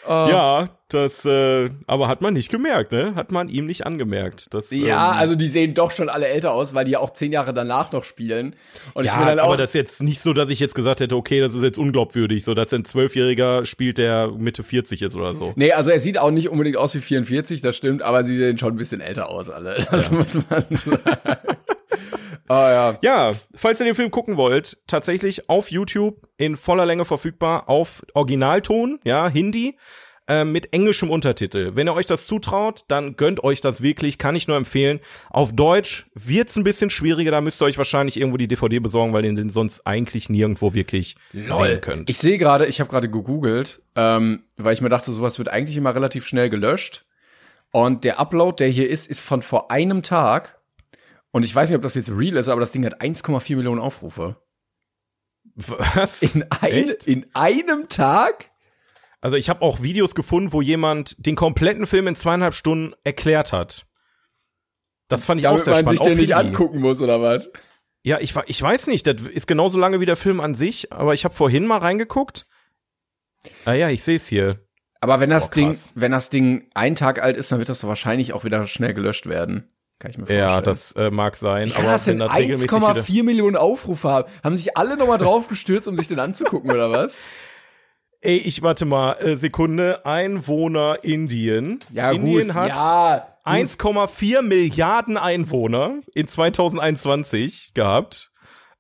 ja, das, äh, aber hat man nicht gemerkt, ne? Hat man ihm nicht angemerkt. Das, Ja, ähm, also die sehen doch schon alle älter aus, weil die ja auch zehn Jahre danach noch spielen. Und ich ja, bin dann auch, aber das ist jetzt nicht so, dass ich jetzt gesagt hätte, okay, das ist jetzt unglaubwürdig, so dass ein Zwölfjähriger spielt, der Mitte 40 ist oder so. Nee, also er sieht auch nicht unbedingt aus wie 44, das stimmt, aber sie sehen schon ein bisschen älter aus, alle. Das muss man sagen. Oh ja. Ja, falls ihr den Film gucken wollt, tatsächlich auf YouTube in voller Länge verfügbar, auf Originalton, ja, Hindi, äh, mit englischem Untertitel. Wenn ihr euch das zutraut, dann gönnt euch das wirklich, kann ich nur empfehlen. Auf Deutsch wird's ein bisschen schwieriger, da müsst ihr euch wahrscheinlich irgendwo die DVD besorgen, weil ihr den sonst eigentlich nirgendwo wirklich sehen könnt. Ich sehe gerade, ich habe gerade gegoogelt, ähm, weil ich mir dachte, sowas wird eigentlich immer relativ schnell gelöscht. Und der Upload, der hier ist, ist von vor einem Tag. Und ich weiß nicht, ob das jetzt real ist, aber das Ding hat 1,4 Millionen Aufrufe. Was? In, ein, in einem Tag? Also ich habe auch Videos gefunden, wo jemand den kompletten Film in zweieinhalb Stunden erklärt hat. Das fand ich auch Damit sehr man spannend. sich den nicht angucken muss, oder was? Ja, ich, ich weiß nicht, das ist genauso lange wie der Film an sich, aber ich habe vorhin mal reingeguckt. Ah ja, ich sehe es hier. Aber wenn das Oh, Ding, wenn das Ding ein Tag alt ist, dann wird das doch wahrscheinlich auch wieder schnell gelöscht werden. Kann ich mir vorstellen. Ja, das äh, mag sein, Wie aber das denn das regelmäßig wieder 1,4 Millionen Aufrufe haben? Haben sich alle nochmal drauf gestürzt, um sich den anzugucken, oder was? Ey, ich warte mal, äh, Sekunde, Einwohner Indien. Indien hat ja. 1,4 Milliarden Einwohner in 2021 gehabt.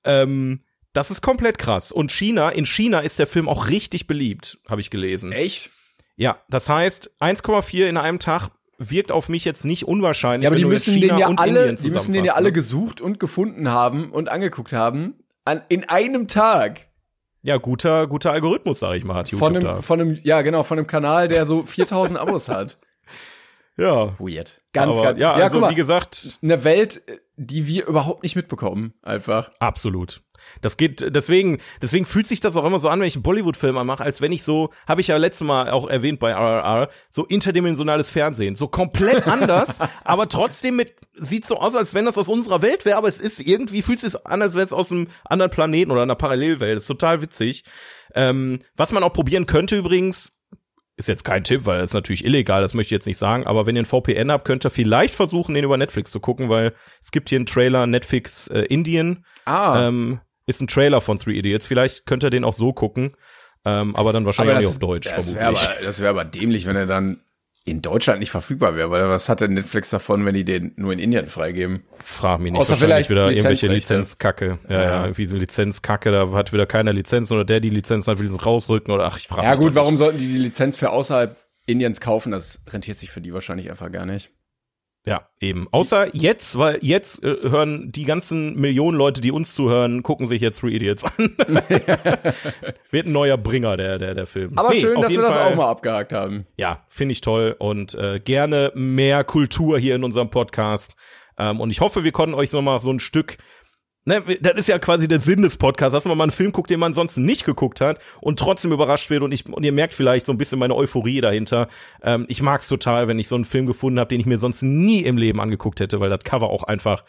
Ähm, das ist komplett krass. Und China, in China ist der Film auch richtig beliebt, habe ich gelesen. Echt? Ja, das heißt, 1,4 in einem Tag wirkt auf mich jetzt nicht unwahrscheinlich. Ja, aber die müssen den ja alle, die müssen den ja alle ne? gesucht und gefunden haben und angeguckt haben. An, in einem Tag. Ja, guter, guter Algorithmus, sag ich mal, hat YouTube Von einem, da. von einem, ja genau, von einem Kanal, der so 4000 Abos hat. Ja. Weird. Ganz, aber, ganz. ja, also guck mal, wie gesagt, eine Welt, die wir überhaupt nicht mitbekommen, einfach. absolut. Das geht, deswegen, deswegen fühlt sich das auch immer so an, wenn ich einen Bollywood-Film mache, als wenn ich so, habe ich ja letztes Mal auch erwähnt bei RRR, so interdimensionales Fernsehen. So komplett anders, aber trotzdem mit, sieht so aus, als wenn das aus unserer Welt wäre, aber es ist irgendwie, fühlt sich an, als wäre es aus einem anderen Planeten oder einer Parallelwelt. Das ist total witzig. Ähm, was man auch probieren könnte übrigens, ist jetzt kein Tipp, weil das ist natürlich illegal, das möchte ich jetzt nicht sagen, aber wenn ihr ein VPN habt, könnt ihr vielleicht versuchen, den über Netflix zu gucken, weil es gibt hier einen Trailer Netflix äh, Indien. Ah, Ähm, ist ein Trailer von Three Idiots. Vielleicht könnt ihr den auch so gucken, ähm, aber dann wahrscheinlich auch nicht auf Deutsch, das wäre aber, das wäre aber dämlich, wenn er dann in Deutschland nicht verfügbar wäre, weil was hat denn Netflix davon, wenn die den nur in Indien freigeben? Frag mich nicht, Außer vielleicht wieder irgendwelche. Lizenzkacke. Ja, ja, Ja. irgendwie so Lizenzkacke, da hat wieder keiner Lizenz oder der die Lizenz hat, will sie rausrücken oder ach, ich frage Ja gut, warum sollten die die Lizenz für außerhalb Indiens kaufen? Das rentiert sich für die wahrscheinlich einfach gar nicht. Ja, eben. Außer jetzt, weil jetzt äh, hören die ganzen Millionen Leute, die uns zuhören, gucken sich jetzt Three Idiots an. Wird ein neuer Bringer, der, der, der Film. Aber Nee, schön, dass wir jeden das Fall- auch mal abgehakt haben. Ja, finde ich toll und äh, gerne mehr Kultur hier in unserem Podcast. Ähm, und ich hoffe, wir konnten euch so mal so ein Stück Ne, das ist ja quasi der Sinn des Podcasts, dass man mal einen Film guckt, den man sonst nicht geguckt hat und trotzdem überrascht wird und ich und ihr merkt vielleicht so ein bisschen meine Euphorie dahinter. Ähm, ich mag's total, wenn ich so einen Film gefunden habe, den ich mir sonst nie im Leben angeguckt hätte, weil das Cover auch einfach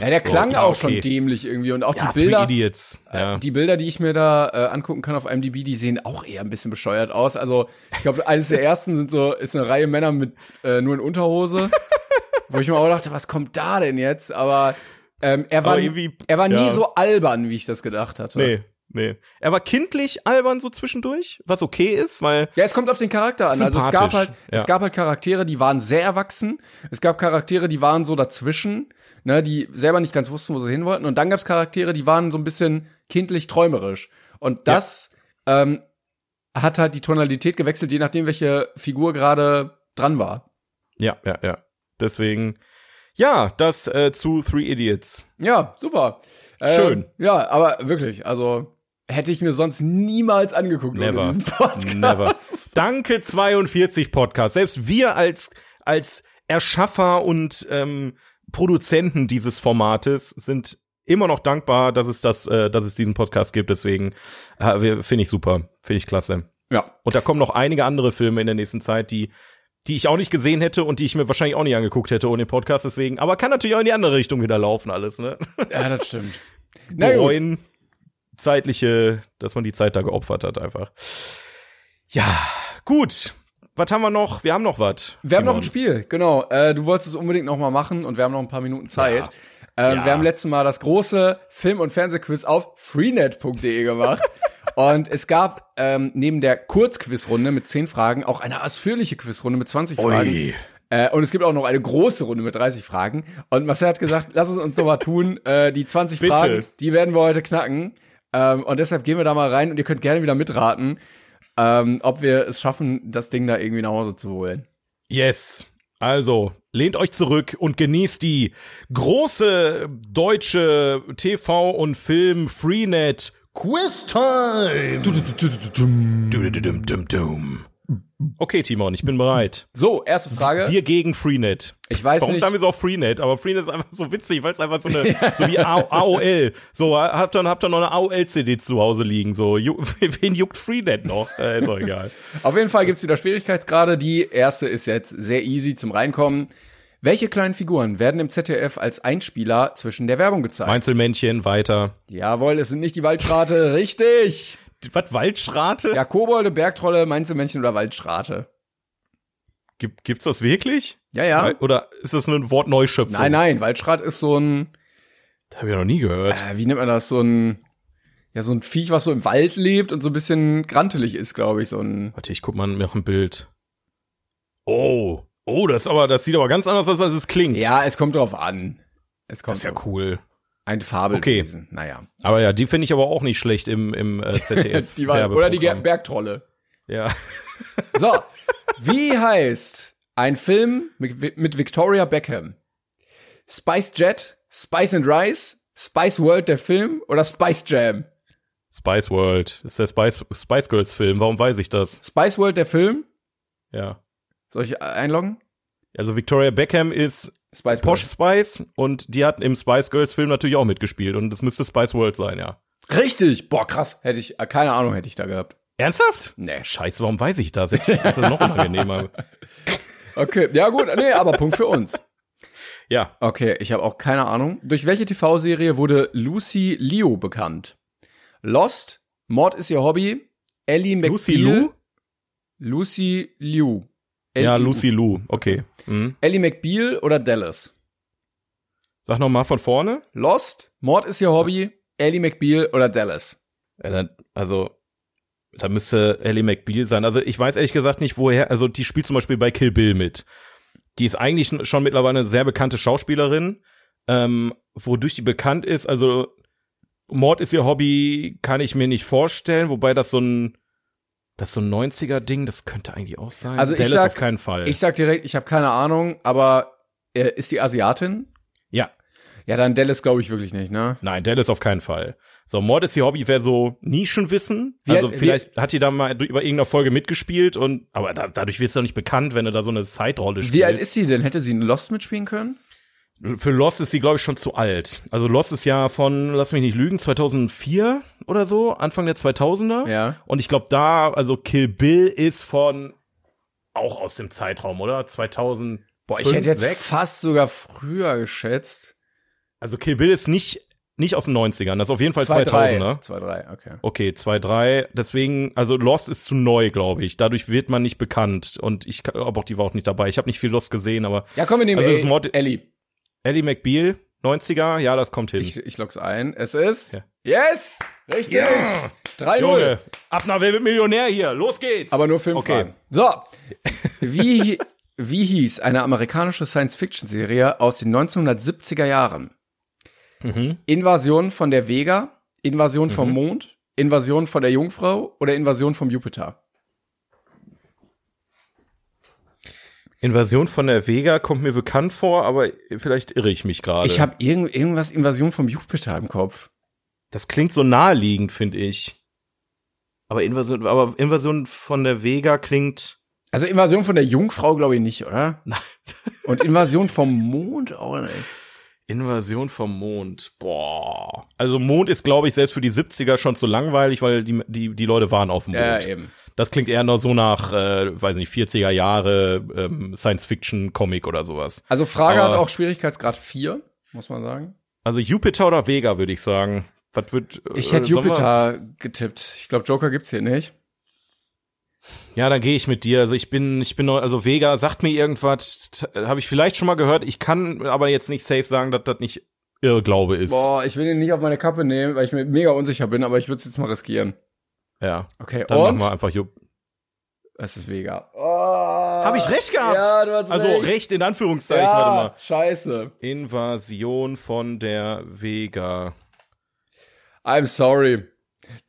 Ja, der So, klang ja, auch okay. schon dämlich irgendwie und auch ja, die Bilder, Idiots. Ja. die Bilder, die ich mir da äh, angucken kann auf IMDb, die sehen auch eher ein bisschen bescheuert aus. Also ich glaube, eines der ersten sind so ist eine Reihe Männer mit äh, nur in Unterhose, wo ich mir auch dachte, was kommt da denn jetzt? Aber ähm, er war er war nie ja. so albern, wie ich das gedacht hatte. Nee, nee. Er war kindlich albern so zwischendurch, was okay ist, weil Ja, es kommt auf den Charakter an. Also es gab halt, es ja. gab halt Charaktere, die waren sehr erwachsen. Es gab Charaktere, die waren so dazwischen, ne, die selber nicht ganz wussten, wo sie hin wollten. Und dann gab es Charaktere, die waren so ein bisschen kindlich träumerisch. Und das ähm, hat halt die Tonalität gewechselt, je nachdem, welche Figur gerade dran war. ja, ja, ja. Deswegen, ja, das äh, zu Three Idiots. Ja, super. Ähm, Schön. Ja, aber wirklich, also hätte ich mir sonst niemals angeguckt Never. Never. Danke 42 Podcast. Selbst wir als als Erschaffer und ähm, Produzenten dieses Formates sind immer noch dankbar, dass es das, äh, dass es diesen Podcast gibt. Deswegen äh, finde ich super, finde ich klasse. Ja. Und da kommen noch einige andere Filme in der nächsten Zeit, die die ich auch nicht gesehen hätte und die ich mir wahrscheinlich auch nicht angeguckt hätte ohne den Podcast. Deswegen, aber kann natürlich auch in die andere Richtung wieder laufen alles. Ne? Ja, das stimmt. Bereuen, zeitliche, dass man die Zeit da geopfert hat einfach. Ja, gut. Was haben wir noch? Wir haben noch was. Wir haben noch ein. Spiel, genau. Äh, du wolltest es unbedingt noch mal machen und wir haben noch ein paar Minuten Zeit. Ähm, Ja. Wir haben letztes Mal das große Film- und Fernsehquiz auf freenet.de gemacht. und es gab ähm, neben der Kurzquizrunde mit 10 Fragen auch eine ausführliche Quizrunde mit 20 Fragen. Äh, und es gibt auch noch eine große Runde mit 30 Fragen. Und Marcel hat gesagt, lass es uns doch mal tun. Äh, die 20 Bitte. Fragen, die werden wir heute knacken. Ähm, und deshalb gehen wir da mal rein und ihr könnt gerne wieder mitraten, ähm, ob wir es schaffen, das Ding da irgendwie nach Hause zu holen. Yes. Also, lehnt euch zurück und genießt die große deutsche TV und Film Freenet Quiz Time! Okay, Timon, ich bin bereit. So, erste Frage. Wir gegen Freenet. ich weiß Warum nicht. sagen wir so auf Freenet? Aber Freenet ist einfach so witzig, weil es einfach so eine, so wie AOL. So, habt ihr, habt ihr noch eine AOL-CD zu Hause liegen? So, ju wen juckt Freenet noch? Äh, ist doch egal. Auf jeden Fall gibt's wieder Schwierigkeitsgrade. Die erste ist jetzt sehr easy zum Reinkommen. Welche kleinen Figuren werden im ZDF als Einspieler zwischen der Werbung gezeigt? Einzelmännchen, weiter. Jawohl, es sind nicht die Waldschrate. Richtig. Was, Waldschrate? Ja, Kobolde, Bergtrolle, Mainzelmännchen oder Waldschrate. Gibt, gibt's das wirklich? Ja, ja. Oder ist das ein Wort Neuschöpfung? Nein, nein, Waldschrat ist so ein, Das habe ich noch nie gehört. äh, wie nennt man das, so ein, ja, so ein Viech, was so im Wald lebt und so ein bisschen grantelig ist, glaube ich, so ein, Warte, ich guck mal nach ein Bild. Oh, oh, das ist aber, das sieht aber ganz anders aus, als es klingt. ja, es kommt drauf an. Es kommt das ist ja cool. Ein Fabelwesen. Naja. Aber ja, die finde ich aber auch nicht schlecht im, im äh, ZDF. Die war, oder die. Bergtrolle. Ja. So, wie heißt ein Film mit, mit Victoria Beckham? Spice Jet, Spice and Rice, Spice World der Film oder Spice Jam? Spice World. Das ist der Spice, Spice Girls Film. Warum weiß ich das? Spice World der Film? Ja. Soll ich einloggen? Also Victoria Beckham ist Spice Posh. Spice und die hat im Spice Girls Film natürlich auch mitgespielt und das müsste Spice World sein, ja. Richtig. Boah, krass. Hätte ich, äh, keine Ahnung hätte ich da gehabt. Ernsthaft? Nee. Scheiße, warum weiß ich das? Jetzt ist das noch unangenehmer. Okay, ja gut, nee, aber Punkt für uns. Ja. Okay, ich habe auch keine Ahnung. Durch welche TV-Serie wurde Lucy Liu bekannt? Lost, Mord ist ihr Hobby, Ellie McBeal. Lucy Liu? Lucy Liu. Ja, L-I-U. Lucy Lou. Okay. Mhm. Ellie McBeal oder Dallas? Sag noch mal von vorne. Lost, Mord ist ihr Hobby, Ellie McBeal oder Dallas? Ja, dann, also, da müsste Ellie McBeal sein. Also ich weiß ehrlich gesagt nicht, woher, also die spielt zum Beispiel bei Kill Bill mit. Die ist eigentlich schon mittlerweile eine sehr bekannte Schauspielerin. Ähm, wodurch die bekannt ist, also Mord ist ihr Hobby, kann ich mir nicht vorstellen, wobei das so ein, das ist so ein 90er-Ding, das könnte eigentlich auch sein. Also ich Dallas sag- auf keinen Fall. Ich sag direkt, ich habe keine Ahnung, aber äh, ist die Asiatin? ja, Ja, dann Dallas glaube ich wirklich nicht, ne? nein, Dallas auf keinen Fall. So, Mord ist ihr Hobby wäre so Nischenwissen. Wie also alt- wie- vielleicht hat die da mal über irgendeiner Folge mitgespielt und, aber da, dadurch wirst du doch nicht bekannt, wenn du da so eine Zeitrolle spielst. Wie alt ist sie denn? Hätte sie in Lost mitspielen können? Für Lost ist sie, glaube ich, schon zu alt. Also Lost ist ja von, lass mich nicht lügen, 2004 oder so, Anfang der 2000er. Ja. Und ich glaube da, also Kill Bill ist von, auch aus dem Zeitraum, oder? 2000. Boah, ich hätte jetzt sechs? fast sogar früher geschätzt. Also Kill Bill ist nicht, nicht aus den 90ern, das ist auf jeden Fall 2000er. 2-3, okay. Okay, 2, 3. Deswegen, also Lost ist zu neu, glaube ich. Dadurch wird man nicht bekannt. Und ich glaube auch, die war auch nicht dabei. Ich habe nicht viel Lost gesehen, aber Ja, komm, wir nehmen Also Ellie. Ellie McBeal, 90er, ja, das kommt hin. Ich, ich log's ein. Es ist. Ja. Yes! Richtig! Ja! 3-0. Junge, ab nach Wer wird Millionär hier. Los geht's. Aber nur fünf Okay. So. Wie, wie hieß eine amerikanische Science-Fiction-Serie aus den 1970er Jahren? Mhm. Invasion von der Vega, Invasion vom Mond, Invasion von der Jungfrau oder Invasion vom Jupiter? Invasion von der Vega kommt mir bekannt vor, aber vielleicht irre ich mich gerade. Ich habe irgend, irgendwas Invasion vom Jupiter im Kopf. Das klingt so naheliegend, finde ich. Aber Invasion, aber Invasion von der Vega klingt. Also Invasion von der Jungfrau glaube ich nicht, oder? Nein. Und Invasion vom Mond auch nicht. Invasion vom Mond. Boah. Also Mond ist, glaube ich, selbst für die 70er schon zu langweilig, weil die, die, die Leute waren auf dem Mond. Ja, eben. Das klingt eher noch so nach, äh, weiß nicht, 40er Jahre ähm, Science-Fiction-Comic oder sowas. Also Frage Aber- hat auch Schwierigkeitsgrad 4, muss man sagen. Also Jupiter oder Vega, würde ich sagen. Was wird, Ich äh, hätte Jupiter getippt. Ich glaube, Joker gibt's hier nicht. Ja, dann gehe ich mit dir. Also ich bin, ich bin, also Vega sagt mir irgendwas, habe ich vielleicht schon mal gehört. Ich kann aber jetzt nicht safe sagen, dass das nicht Irrglaube ist. Boah, ich will ihn nicht auf meine Kappe nehmen, weil ich mir mega unsicher bin, aber ich würde es jetzt mal riskieren. Ja, Okay, dann und? machen wir einfach Jup. Es ist Vega. Oh, Habe ich recht gehabt? Ja, du hast also recht. recht in Anführungszeichen, ja, warte mal. scheiße. Invasion von der Vega. I'm sorry.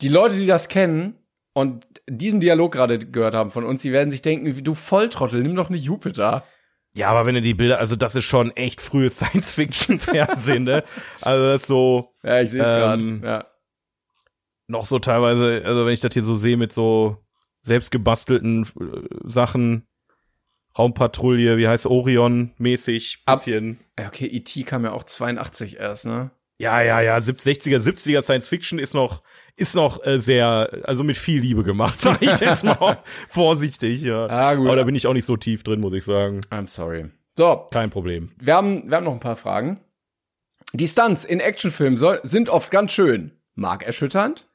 Die Leute, die das kennen und diesen Dialog gerade gehört haben von uns, die werden sich denken, du Volltrottel, nimm doch nicht Jupiter. Ja, aber wenn du die Bilder, also das ist schon echt frühes Science-Fiction-Fernsehen, ne? Also das ist so Ja, ich sehe es Ähm, gerade. Ja. Noch so teilweise, also wenn ich das hier so sehe mit so selbstgebastelten äh, Sachen, Raumpatrouille, wie heißt Orion-mäßig, Ab- bisschen. Ja, Okay, E.T. kam ja auch 82 erst, ne? Ja, ja, ja, sieb- 60er, 70er Science Fiction ist noch, ist noch äh, sehr, also mit viel Liebe gemacht, sag ich jetzt mal vorsichtig, ja. Ah, gut. Aber da bin ich auch nicht so tief drin, muss ich sagen. I'm sorry. So, Kein Problem. wir haben, wir haben noch ein paar Fragen. Die Stunts in Actionfilmen soll, sind oft ganz schön. Markerschütternd,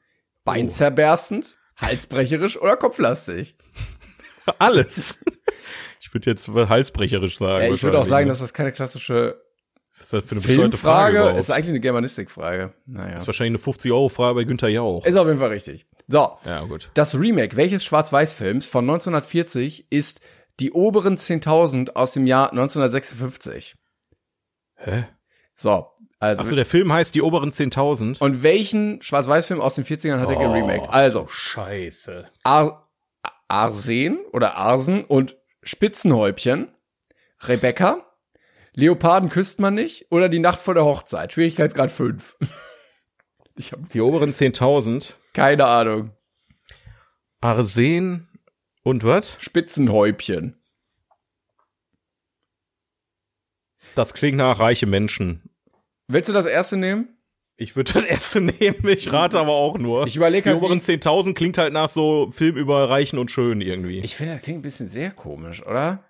beinzerberstend, halsbrecherisch oder kopflastig. Alles. Ich würde jetzt halsbrecherisch sagen. Ja, ich würde auch sagen, dass das keine klassische ist das für eine bescheuerte Frage Filmfrage überhaupt? ist eigentlich eine Germanistikfrage. Naja. Das ist wahrscheinlich eine 50-Euro-Frage bei Günther Jauch. Ist auf jeden Fall richtig. So, Ja, gut. das Remake welches Schwarz-Weiß-Films von 1940 ist Die oberen 10.000 aus dem Jahr 1956? Hä? So, also. Achso, der Film heißt Die oberen 10.000. und welchen Schwarz-Weiß-Film aus den 40ern hat er geremaked? Also, Scheiße. Ar Arsen oder Arsen und Spitzenhäubchen, Rebecca, Leoparden küsst man nicht oder die Nacht vor der Hochzeit, Schwierigkeitsgrad 5. Ich habe Die oberen 10.000. keine Ahnung. Arsen und was? Spitzenhäubchen. Das klingt nach reiche Menschen. Willst du das erste nehmen? Ich würde das erste nehmen, ich rate aber auch nur. Ich überleg Die halt, oberen wie- 10.000 klingt halt nach so Film über Reichen und Schön irgendwie. Ich finde, das klingt ein bisschen sehr komisch, oder?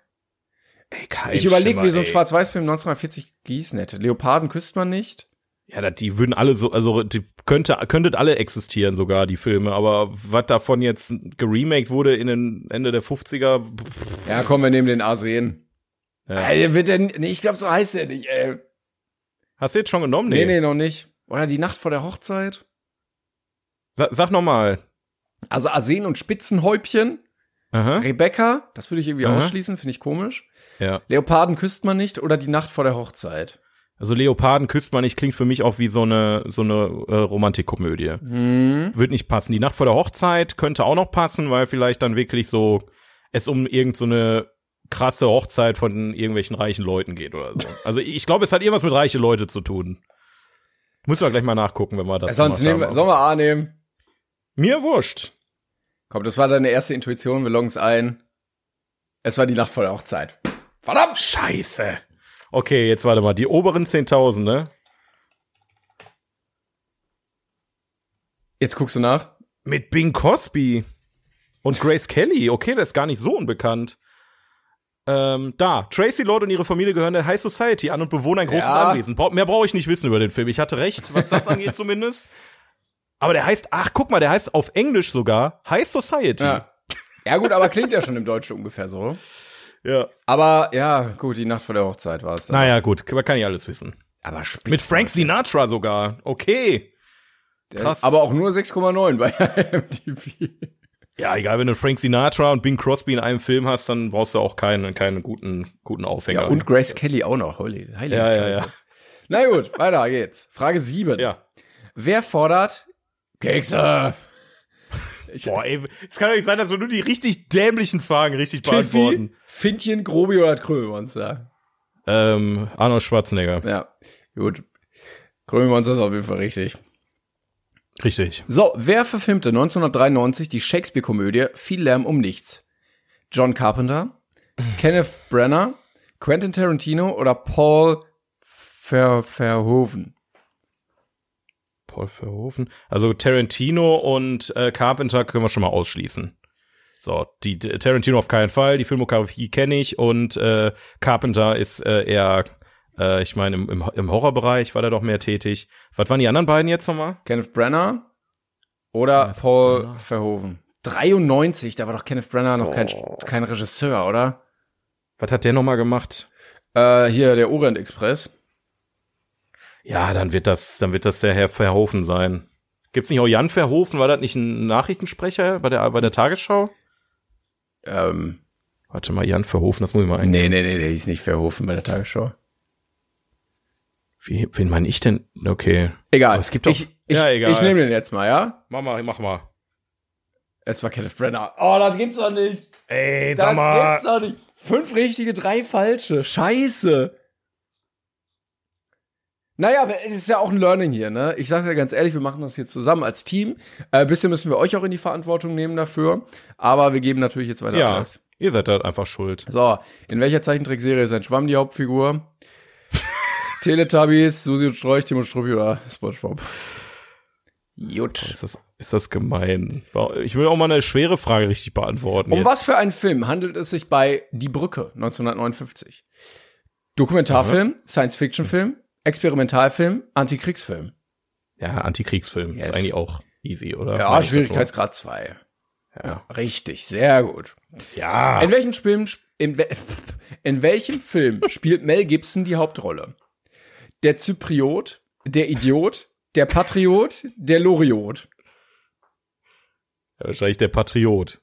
ey, kein Ich überlege, wie so ein. Schwarz-Weiß-Film 1940 gießen hätte. Leoparden küsst man nicht. Ja, das- die würden alle so, also die könnte, könntet alle existieren sogar, die Filme, aber was davon jetzt geremaked wurde in den Ende der 50er, pff, Ja, komm, wir nehmen den Arsen. Ja. Alter, wird der, nee, ich glaube, so heißt der nicht, ey. Hast du jetzt schon genommen? Nee, nee, noch nicht. Oder die Nacht vor der Hochzeit. Sa sag noch mal. Also Arsen und Spitzenhäubchen. Aha. Rebecca, das würde ich irgendwie Aha. ausschließen, finde ich komisch. Ja. Leoparden küsst man nicht oder die Nacht vor der Hochzeit. Also Leoparden küsst man nicht, klingt für mich auch wie so eine, so eine äh, Romantikkomödie. Hm. Wird nicht passen. Die Nacht vor der Hochzeit könnte auch noch passen, weil vielleicht dann wirklich so es um irgend so eine krasse Hochzeit von irgendwelchen reichen Leuten geht oder so. Also ich glaube, es hat irgendwas mit reiche Leute zu tun. Müssen wir gleich mal nachgucken, wenn wir das Sonst nehmen haben. sollen wir A nehmen? Mir wurscht. Komm, das war deine erste Intuition, wir loggen es ein. Es war die Nacht vor der Hochzeit. Verdammt! Scheiße. Okay, jetzt warte mal. Die oberen 10.000, ne? Jetzt guckst du nach. Mit Bing Cosby und Grace Kelly. Okay, das ist gar nicht so unbekannt. Ähm, da, Tracy Lord und ihre Familie gehören der High Society an und bewohnen ein großes Ja. Anwesen. Mehr brauche ich nicht wissen über den Film. Ich hatte recht, was das angeht zumindest. Aber der heißt, ach, guck mal, der heißt auf Englisch sogar High Society. Ja. Ja gut, aber klingt ja schon im Deutschen ungefähr so. ja. Aber ja, gut, die Nacht vor der Hochzeit war es. Naja, gut, kann kann ich alles wissen. aber Spitzen. Mit Frank Sinatra sogar. Okay. krass. Aber auch nur 6,9 bei IMDb. Ja, egal, wenn du Frank Sinatra und Bing Crosby in einem Film hast, dann brauchst du auch keinen, keinen guten, guten Aufhänger. Ja, und Grace Kelly auch noch. Holy, heilige ja, ja, Scheiße. ja. Na gut, weiter geht's. Frage 7. Ja. Wer fordert Kekse? Ich, Boah, ey, es kann doch nicht sein, dass wir nur die richtig dämlichen Fragen richtig Tiffy, beantworten. Fintchen, Grobi oder Krümelmonster? Ähm, Arnold Schwarzenegger. Ja, gut. Krümelmonster ist auf jeden Fall richtig. Richtig. So, wer verfilmte 1993 die Shakespeare-Komödie Viel Lärm um nichts? John Carpenter, Kenneth Brenner, Quentin Tarantino oder Paul Ver Verhoeven? Paul Verhoeven. Also Tarantino und äh, Carpenter können wir schon mal ausschließen. So, die Tarantino auf keinen Fall, die Filmografie kenne ich und äh, Carpenter ist äh, eher, äh, ich meine, im, im, im Horrorbereich war der doch mehr tätig. Was waren die anderen beiden jetzt nochmal? Kenneth Brenner oder Paul Verhoeven? 93, da war doch Kenneth Brenner noch kein, kein Regisseur, oder? Was hat der nochmal gemacht? Äh, hier, der Orient Express. Ja, dann wird das, dann wird das der Herr Verhoeven sein. Gibt's nicht auch Jan Verhoeven? War das nicht ein Nachrichtensprecher bei der, bei der Tagesschau? Ähm, Warte mal, Jan Verhoeven, das muss ich mal ein. nee, nee, nee, der hieß nicht Verhoeven bei der Tagesschau. Wie, wen meine ich denn? Okay. Egal. Aber es gibt doch- ich, ich, Ja, egal. ich nehme den jetzt mal, ja? Mach mal, mach mal. Es war Kenneth Brenner. Oh, das gibt's doch nicht. Ey, Das gibt's doch nicht. Fünf richtige, drei falsche. Scheiße. Naja, es ist ja auch ein Learning hier, ne? Ich sage ja ganz ehrlich, wir machen das hier zusammen als Team. Äh, bisschen müssen wir euch auch in die Verantwortung nehmen dafür. Aber wir geben natürlich jetzt weiter Ja, alles. ihr seid halt einfach schuld. So, in welcher Zeichentrickserie ist ein Schwamm die Hauptfigur? Teletubbies, Susi und Strolch, Tim und Struppi oder Spongebob? Jut. Ist das, ist das gemein? Ich will auch mal eine schwere Frage richtig beantworten. Um jetzt. was für einen Film handelt es sich bei Die Brücke 1959? Dokumentarfilm, Science-Fiction-Film, Experimentalfilm, Antikriegsfilm. Ja, Antikriegsfilm. Yes. Ist eigentlich auch easy, oder? Ja, ich Schwierigkeitsgrad 2. Ja. Richtig, sehr gut. Ja. In welchem Film, in, in welchem Film spielt Mel Gibson die Hauptrolle? Der Zypriot, der Idiot, der Patriot, der Loriot. ja wahrscheinlich der Patriot.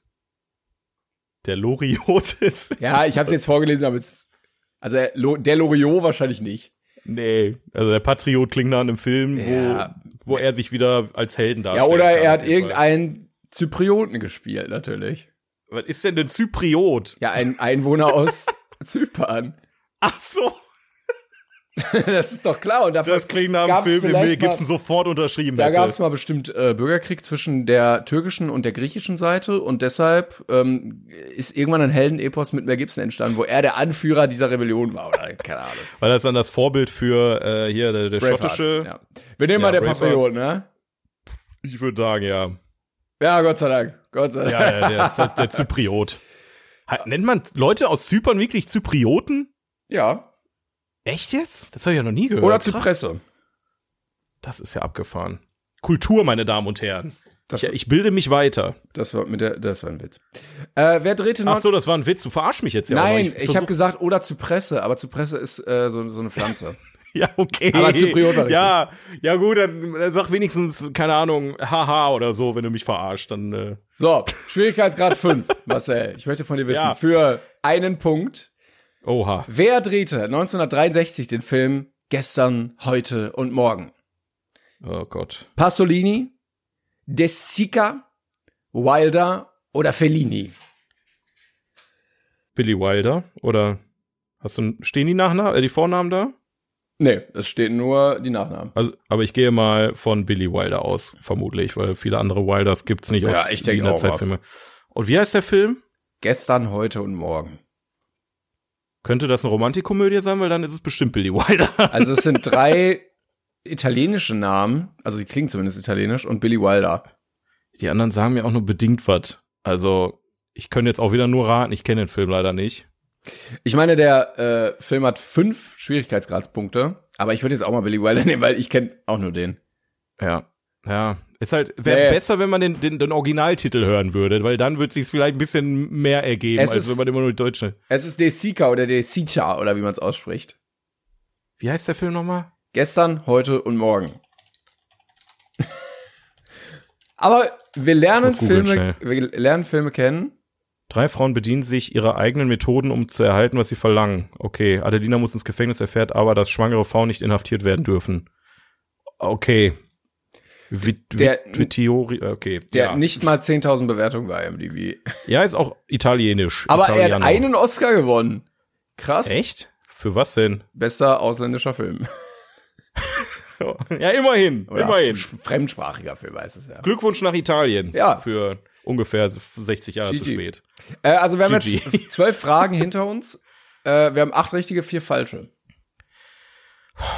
Der Loriot ist. Ja, ich habe es jetzt vorgelesen, aber es, also der Lo- der Loriot wahrscheinlich nicht. Nee, also der Patriot klingt nach einem Film, wo, Ja. wo er sich wieder als Helden Ja, darstellt. oder er hat irgendeinen Zyprioten gespielt, natürlich. Was ist denn ein Zypriot? Ja, ein Einwohner aus Zypern. Ach so. Das ist doch klar. Und dafür Das klingt nach einem Film, den Mel Gibson sofort unterschrieben Da gab es mal bestimmt äh, Bürgerkrieg zwischen der türkischen und der griechischen Seite und deshalb ähm, ist irgendwann ein Heldenepos mit Mel Gibson entstanden, wo er der Anführer dieser Rebellion war oder keine Ahnung. Weil das dann das Vorbild für äh, hier der, der schottische. Ja. Wir nehmen Ja, mal der. Patriot, ne? Ich würde sagen, ja. Ja, Gott sei Dank. Gott sei Dank. Ja, ja der, der, der Zypriot. Nennt man Leute aus Zypern wirklich Zyprioten? Ja. Echt jetzt? Das habe ich ja noch nie gehört. Oder. Zypresse. Das ist ja abgefahren. Kultur, meine Damen und Herren. Ich, ich bilde mich weiter. das war mit der, das war ein Witz. Äh, wer drehte noch? Ach so, das war ein Witz. Du verarsch mich jetzt ja. Nein, ich, versuch- habe gesagt oder Zypresse, aber Zypresse ist äh, so, so eine Pflanze. Ja, okay. Aber Zypriot war richtig. Ja, ja gut, dann, dann sag wenigstens, keine Ahnung, haha oder so, wenn du mich verarscht, dann äh, So, Schwierigkeitsgrad 5, Marcel. Ich möchte von dir wissen, Ja. für einen Punkt, oha. wer drehte 1963 den Film Gestern, heute und morgen? Oh Gott. Pasolini, De Sica, Wilder oder Fellini? Billy Wilder oder hast du stehen die Nachnamen, äh, die Vornamen da? Nee, es steht nur die Nachnamen. Also, aber ich gehe mal von Billy Wilder aus, vermutlich, weil viele andere Wilders gibt's nicht aus Ja, ich denke Wiener auch. Zeitfilme. Und wie heißt der Film? Gestern, heute und morgen. Könnte das eine Romantikkomödie sein, weil dann ist es bestimmt Billy Wilder. Also es sind drei italienische Namen, also die klingen zumindest italienisch, und Billy Wilder. Die anderen sagen mir auch nur bedingt was. Also, ich könnte jetzt auch wieder nur raten, ich kenne den Film leider nicht. Ich meine, der äh, Film hat fünf Schwierigkeitsgradspunkte, aber ich würde jetzt auch mal Billy Wilder nehmen, weil ich kenne auch nur den. Ja. Ja. Ist halt, wäre Nee. besser, wenn man den, den, den Originaltitel hören würde, weil dann würde es vielleicht ein bisschen mehr ergeben, Es als ist- wenn man immer nur die deutsche. Es ist De Sica oder De Sica oder wie man es ausspricht. Wie heißt der Film nochmal? Gestern, heute und morgen. aber wir lernen Filme, wir lernen Filme kennen. Drei Frauen bedienen sich ihrer eigenen Methoden, um zu erhalten, was sie verlangen. Okay, Adelina muss ins Gefängnis, erfährt aber, dass schwangere Frauen nicht inhaftiert werden dürfen. Okay. Vit, Der- Vitiori, okay. Der ja. nicht mal 10.000 Bewertungen bei IMDb. ja, ist auch italienisch. Aber er hat Italiano. einen Oscar gewonnen. Krass. Echt? Für was denn? Bester ausländischer Film. Ja, immerhin, Oder immerhin. fremdsprachiger Film heißt es ja. Glückwunsch nach Italien. Ja. Für, ungefähr 60 Jahre zu GG. spät. Äh, also wir haben GG. jetzt zwölf Fragen hinter uns. Äh, wir haben acht richtige, vier falsche.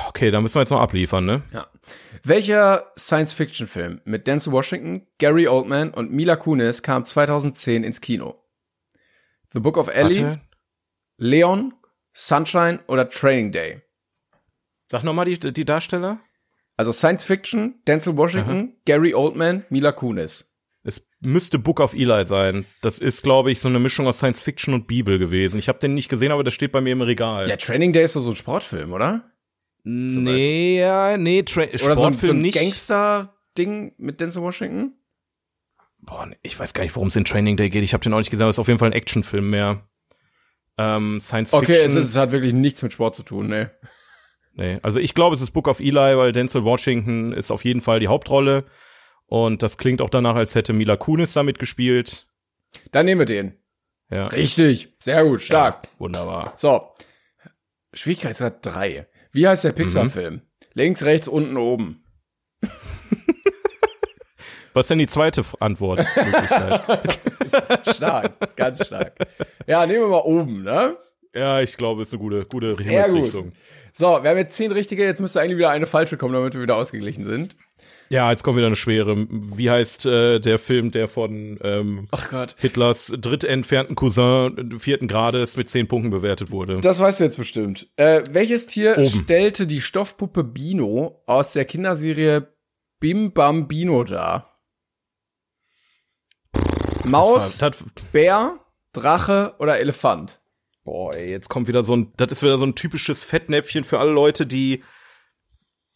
Okay, dann müssen wir jetzt noch abliefern, ne? Ja. Welcher Science-Fiction-Film mit Denzel Washington, Gary Oldman und Mila Kunis kam 2010 ins Kino? The Book of Ellie, Warte. Leon, Sunshine oder Training Day? Sag nochmal die, die Darsteller. Also Science Fiction, Denzel Washington, Gary Oldman, Mila Kunis. Es müsste Book of Eli sein. Das ist, glaube ich, so eine Mischung aus Science Fiction und Bibel gewesen. Ich habe den nicht gesehen, aber das steht bei mir im Regal. Ja, Training Day ist doch so ein Sportfilm, oder? Nee, ja, nee, Tra Oder so ein, Sportfilm so ein nicht. Gangster-Ding mit Denzel Washington? Boah, ich weiß gar nicht, worum es in Training Day geht. Ich habe den auch nicht gesehen, aber es ist auf jeden Fall ein Actionfilm mehr. Ähm, Science Okay, Fiction. es, ist, es hat wirklich nichts mit Sport zu tun, ne? Nee, also ich glaube, es ist Book of Eli, weil Denzel Washington ist auf jeden Fall die Hauptrolle. Und das klingt auch danach, als hätte Mila Kunis damit gespielt. Dann nehmen wir den. Ja, Richtig, sehr gut, stark. wunderbar. So. Schwierigkeitsgrad 3. Wie heißt der Pixar-Film? Links, rechts, unten, oben. Was ist denn die zweite Antwort? Stark, ganz stark. Ja, nehmen wir mal oben, ne? ja, ich glaube, ist eine gute, gute Himmelsrichtung. gut. So, wir haben jetzt zehn richtige, jetzt müsste eigentlich wieder eine falsche kommen, damit wir wieder ausgeglichen sind. Ja, jetzt kommt wieder eine schwere. Wie heißt äh, der Film, der von ähm, Ach Gott. Hitlers drittentfernten Cousin vierten Grades mit zehn Punkten bewertet wurde? Das weißt du jetzt bestimmt. Äh, welches Tier Oben. stellte die Stoffpuppe Bino aus der Kinderserie Bim Bam Bino dar? Maus, Bär, Drache oder Elefant? boah, ey, jetzt kommt wieder so ein, das ist wieder so ein typisches Fettnäpfchen für alle Leute, die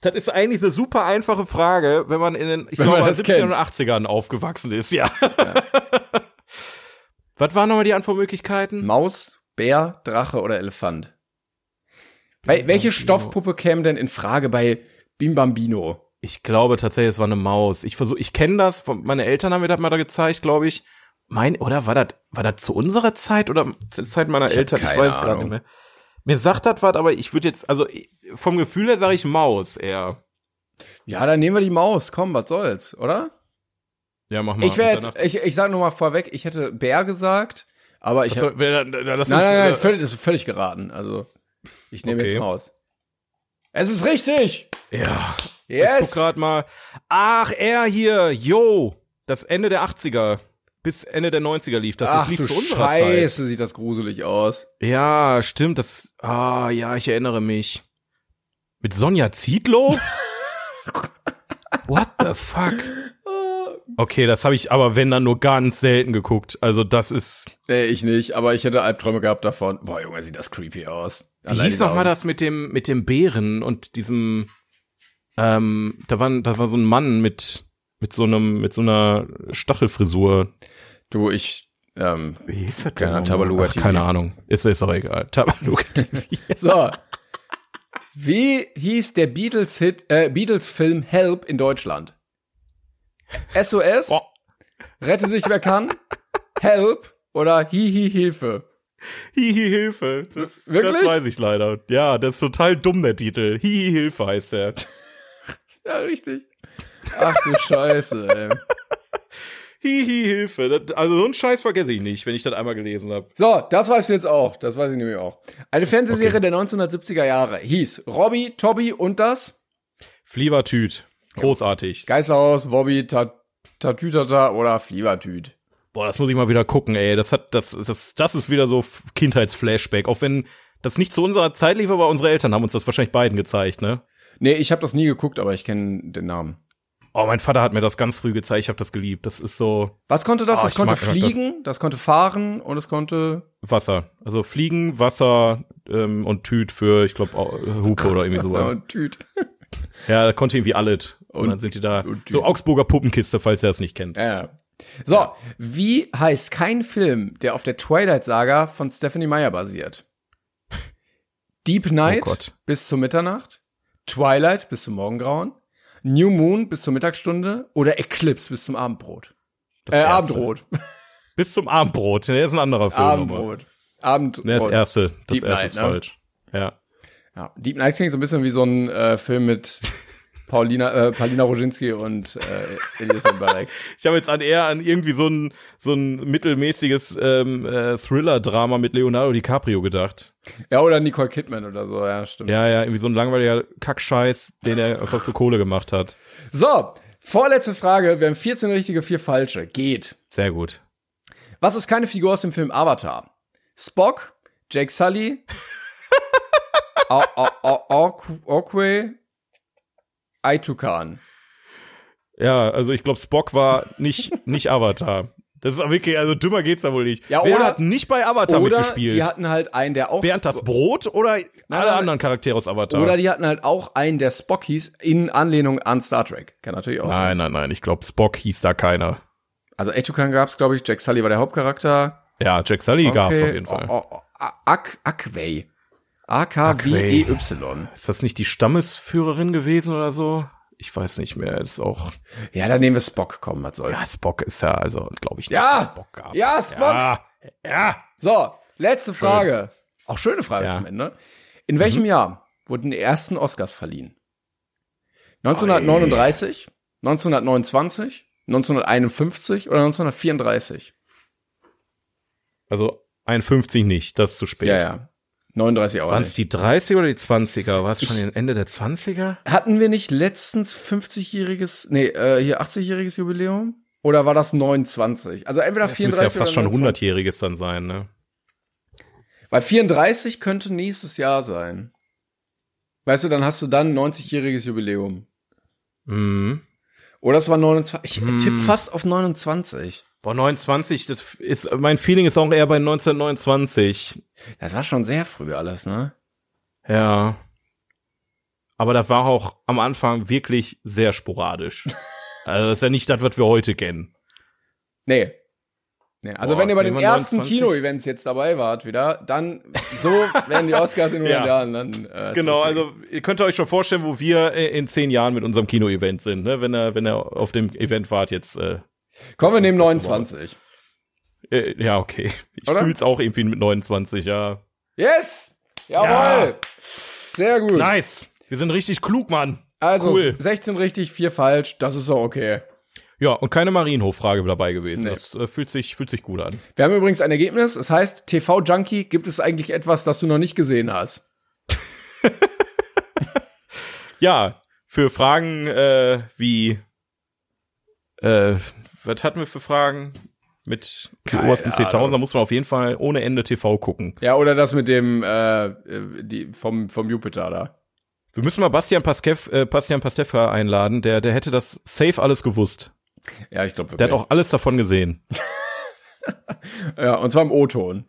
das ist eigentlich eine super einfache Frage, wenn man in den, ich Wenn glaube, man das 70er kennt. und 80ern aufgewachsen ist, ja. Was waren nochmal die Antwortmöglichkeiten? Maus, Bär, Drache oder Elefant? Wel welche Stoffpuppe käme denn in Frage bei Bim Bambino? Ich glaube tatsächlich, es war eine Maus. Ich versuche, ich kenne das, meine Eltern haben mir das mal da gezeigt, glaube ich. Mein, oder war das, war das zu unserer Zeit oder zur Zeit meiner Ich Eltern? Ich keine weiß es gerade Ahnung. nicht mehr. Mir sagt das was, aber ich würde jetzt, also ich- vom Gefühl her sage ich Maus eher. Ja, dann nehmen wir die Maus. Komm, was soll's, oder? Ja, mach mal. Ich wäre jetzt, ich, ich sage nur mal vorweg, ich hätte Bär gesagt, aber ich danach- hab, wer- da- da- lass Nein, nein, nein, äh, völlig, das ist völlig geraten. Also, ich nehme Okay. jetzt Maus. Es ist richtig! Ja, ich guck Yes! grad mal. Ach, er hier, yo, das Ende der 80er bis Ende der 90er lief das. Ach das lief du zu unserer Scheiße, sieht das gruselig aus. Zeit. Ja, stimmt, das, ah, ja, ich erinnere mich. Mit Sonja Zietlow? What the fuck? Okay, das habe ich aber wenn dann nur ganz selten geguckt. Also das ist Nee, ich nicht, aber ich hätte Albträume gehabt davon. Boah, Junge, sieht das creepy aus. Wie Allein hieß diese noch mal das mit dem mit dem Bären und diesem ähm, da war da war so ein Mann mit mit so einem mit so einer Stachelfrisur. Du, ich, ähm, Wie hieß das Keine denn? Tabaluga Ach, TV. Keine Ahnung. Ist ist auch egal. Tabaluga TV. so. Wie hieß der Beatles-Hit, äh, Beatles-Film Help in Deutschland? SOS? Boah. Rette sich wer kann? Help oder Hihi Hilfe? Hihi Hilfe. Das, Wirklich? das weiß ich leider. Ja, das ist total dumm der Titel. Hihi Hilfe heißt der. Ja, richtig. Ach du Scheiße, ey. Hihi Hilfe. Das, also so einen Scheiß vergesse ich nicht, wenn ich das einmal gelesen habe. So, das weißt du jetzt auch. Das weiß ich nämlich auch. Eine Fernsehserie der 1970er Jahre hieß Robby, Tobby und das Flievertüt. Großartig. Geisterhaus, Wobby, Ta- Tatütata oder Flievertüt. Boah, das muss ich mal wieder gucken, ey. Das hat, das, das, das ist wieder so Kindheitsflashback. Auch wenn das nicht zu unserer Zeit lief, aber unsere Eltern haben uns das wahrscheinlich beiden gezeigt, ne? Nee, ich habe das nie geguckt, aber ich kenne den Namen. Oh, mein Vater hat mir das ganz früh gezeigt. Ich habe das geliebt. Das ist so Was konnte das? Oh, das konnte mag das. fliegen, das. konnte fahren und es konnte. Wasser. Also Fliegen, Wasser ähm, und Tüt für, ich glaube, Hupe oder irgendwie Ja, sowas. und Tüt. Ja, da konnte irgendwie alles. Und, Und- dann sind die da. So. Augsburger Puppenkiste, falls ihr das nicht kennt. Ja. So, wie heißt kein Film, der auf der Twilight-Saga von Stephanie Meyer basiert? Deep Night Oh bis zur Mitternacht, Twilight bis zum Morgengrauen, New Moon bis zur Mittagsstunde oder Eclipse bis zum Abendbrot? Das äh, erste. Abendbrot. Bis zum Abendbrot. Der ist ein anderer Film. Abendbrot. Abendbrot. Der ist erste. Das Deep erste Night, ist ne? falsch. Ja. Ja, Deep Night klingt so ein bisschen wie so ein äh, Film mit Paulina, äh, Paulina Roginski und äh, Elias Mbarek. Ich habe jetzt an eher an irgendwie so ein so ein mittelmäßiges ähm, äh, Thriller-Drama mit Leonardo DiCaprio gedacht. Ja, oder Nicole Kidman oder so, ja, stimmt. Ja, ja, irgendwie so ein langweiliger Kackscheiß, den er einfach für Kohle gemacht hat. So, vorletzte Frage. Wir haben 14 richtige, vier falsche. Geht. Sehr gut. Was ist keine Figur aus dem Film Avatar? Spock, Jake Sully, Au- Aitukan. Ja, also ich glaube, Spock war nicht nicht Avatar. Das ist auch wirklich, also dümmer geht's da wohl nicht. Ja, Wer oder- hat nicht bei Avatar Oder mitgespielt? die hatten halt einen, der auch Bernd das Brot oder alle nein. anderen Charaktere aus Avatar? Oder die hatten halt auch einen, der Spock hieß, in Anlehnung an Star Trek. Kann natürlich auch sein. nein, nein, nein, ich glaube, Spock hieß da keiner. Also Aitukan gab's, glaube ich, Jack Sully war der Hauptcharakter. Ja, Jack Sully gab's Okay. auf jeden Fall. Oh, oh, oh, Ak Akway. A-K-W-E-Y. Ist das nicht die Stammesführerin gewesen oder so? Ich weiß nicht mehr. Das ist auch. Ja, dann nehmen wir Spock, komm, was soll's. Ja, Spock ist ja, also glaube ich nicht, Ja! Spock gab. Ja, Spock! Ja, ja. So, letzte Frage. Auch schöne Frage Ja. zum Ende. In welchem Mhm. Jahr wurden die ersten Oscars verliehen? 1939, 1929, 1951 oder 1934? Also 51 nicht, das ist zu spät. Ja, ja. 39 auch Waren es die 30er oder die 20er? War es schon Ende der 20er? Hatten wir nicht letztens 50-jähriges, nee, äh, hier 80-jähriges Jubiläum? Oder war das 29? Also entweder Das müsste ja 34 fast schon oder 29. 100-jähriges dann sein, ne? Weil 34 könnte nächstes Jahr sein. Weißt du, dann hast du dann 90-jähriges Jubiläum. Mhm. Oder es war 29. Ich Hm. tippe fast auf 29. Boah, 29, das ist, mein Feeling ist auch eher bei 1929. Das war schon sehr früh alles, ne? Ja. Aber das war auch am Anfang wirklich sehr sporadisch. also das ist ja nicht das, was wir heute kennen. Nee. nee. Also Boah, wenn ihr bei den ersten 29? Kino-Events jetzt dabei wart wieder, dann so werden die Oscars in 100 Ja. Jahren dann äh, Genau, also ihr könnt euch schon vorstellen, wo wir äh, in zehn Jahren mit unserem Kino-Event sind, ne? Wenn er, wenn er auf dem Event wart jetzt. Äh, Kommen wir neben 29. äh, ja, okay. Ich Oder? fühl's auch irgendwie mit 29, ja. Yes! Jawohl! Ja. Sehr gut. Nice. Wir sind richtig klug, Mann. Also cool. 16 richtig, 4 falsch, das ist doch okay. Ja, und keine Marienhof-Frage dabei gewesen. Nee. Das äh, fühlt sich, fühlt sich gut an. Wir haben übrigens ein Ergebnis. Es heißt, TV Junkie, gibt es eigentlich etwas, das du noch nicht gesehen hast? Ja, für Fragen äh, wie äh, was hatten wir für Fragen? Mit Keine obersten 10.000, Ahnung. da muss man auf jeden Fall ohne Ende TV gucken. Ja, oder das mit dem äh, die, vom, vom Jupiter da. Wir müssen mal Bastian Paskev, äh, Bastian Pastewka einladen, der, der hätte das safe alles gewusst. Ja, ich glaube Der hat auch alles davon gesehen. ja, und zwar im O-Ton.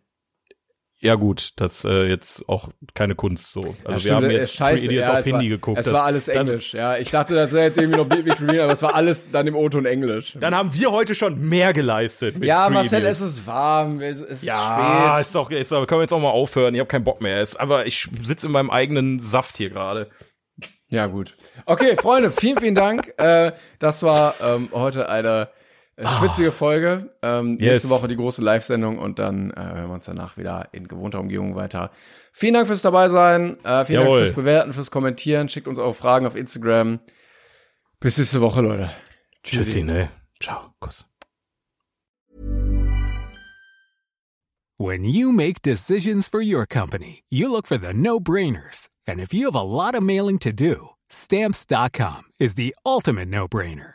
Ja gut, das äh, jetzt auch keine Kunst so. Also Ja, wir haben äh, jetzt scheiße, Three Idiots ja, auf es Handy war, geguckt. Es Das- war alles das- Englisch, ja. Ich dachte, das wäre jetzt irgendwie noch Beat Victorine, aber es war alles dann im O-Ton Englisch. Dann haben wir heute schon mehr geleistet. Ja, Marcel, Idiots. es ist warm, es ist Ja, spät. ist doch, ist doch, können wir jetzt auch mal aufhören. Ich habe keinen Bock mehr. Ist, aber ich sitze in meinem eigenen Saft hier gerade. Ja, gut. Okay, Freunde, vielen, vielen Dank. Äh, das war ähm, heute eine äh, schwitzige Folge. Ähm, Nächste Yes. Woche die große Live-Sendung und dann äh, hören wir uns danach wieder in gewohnter Umgebung weiter. Vielen Dank fürs dabei sein. Äh, vielen Jawohl. Dank fürs Bewerten, fürs Kommentieren. Schickt uns eure Fragen auf Instagram. Bis nächste Woche, Leute. Tschüssi, ne? Ciao. Kuss. When you make decisions for your company, you look for the no brainers. And if you have a lot of mailing to do, stamps.com is the ultimate no brainer.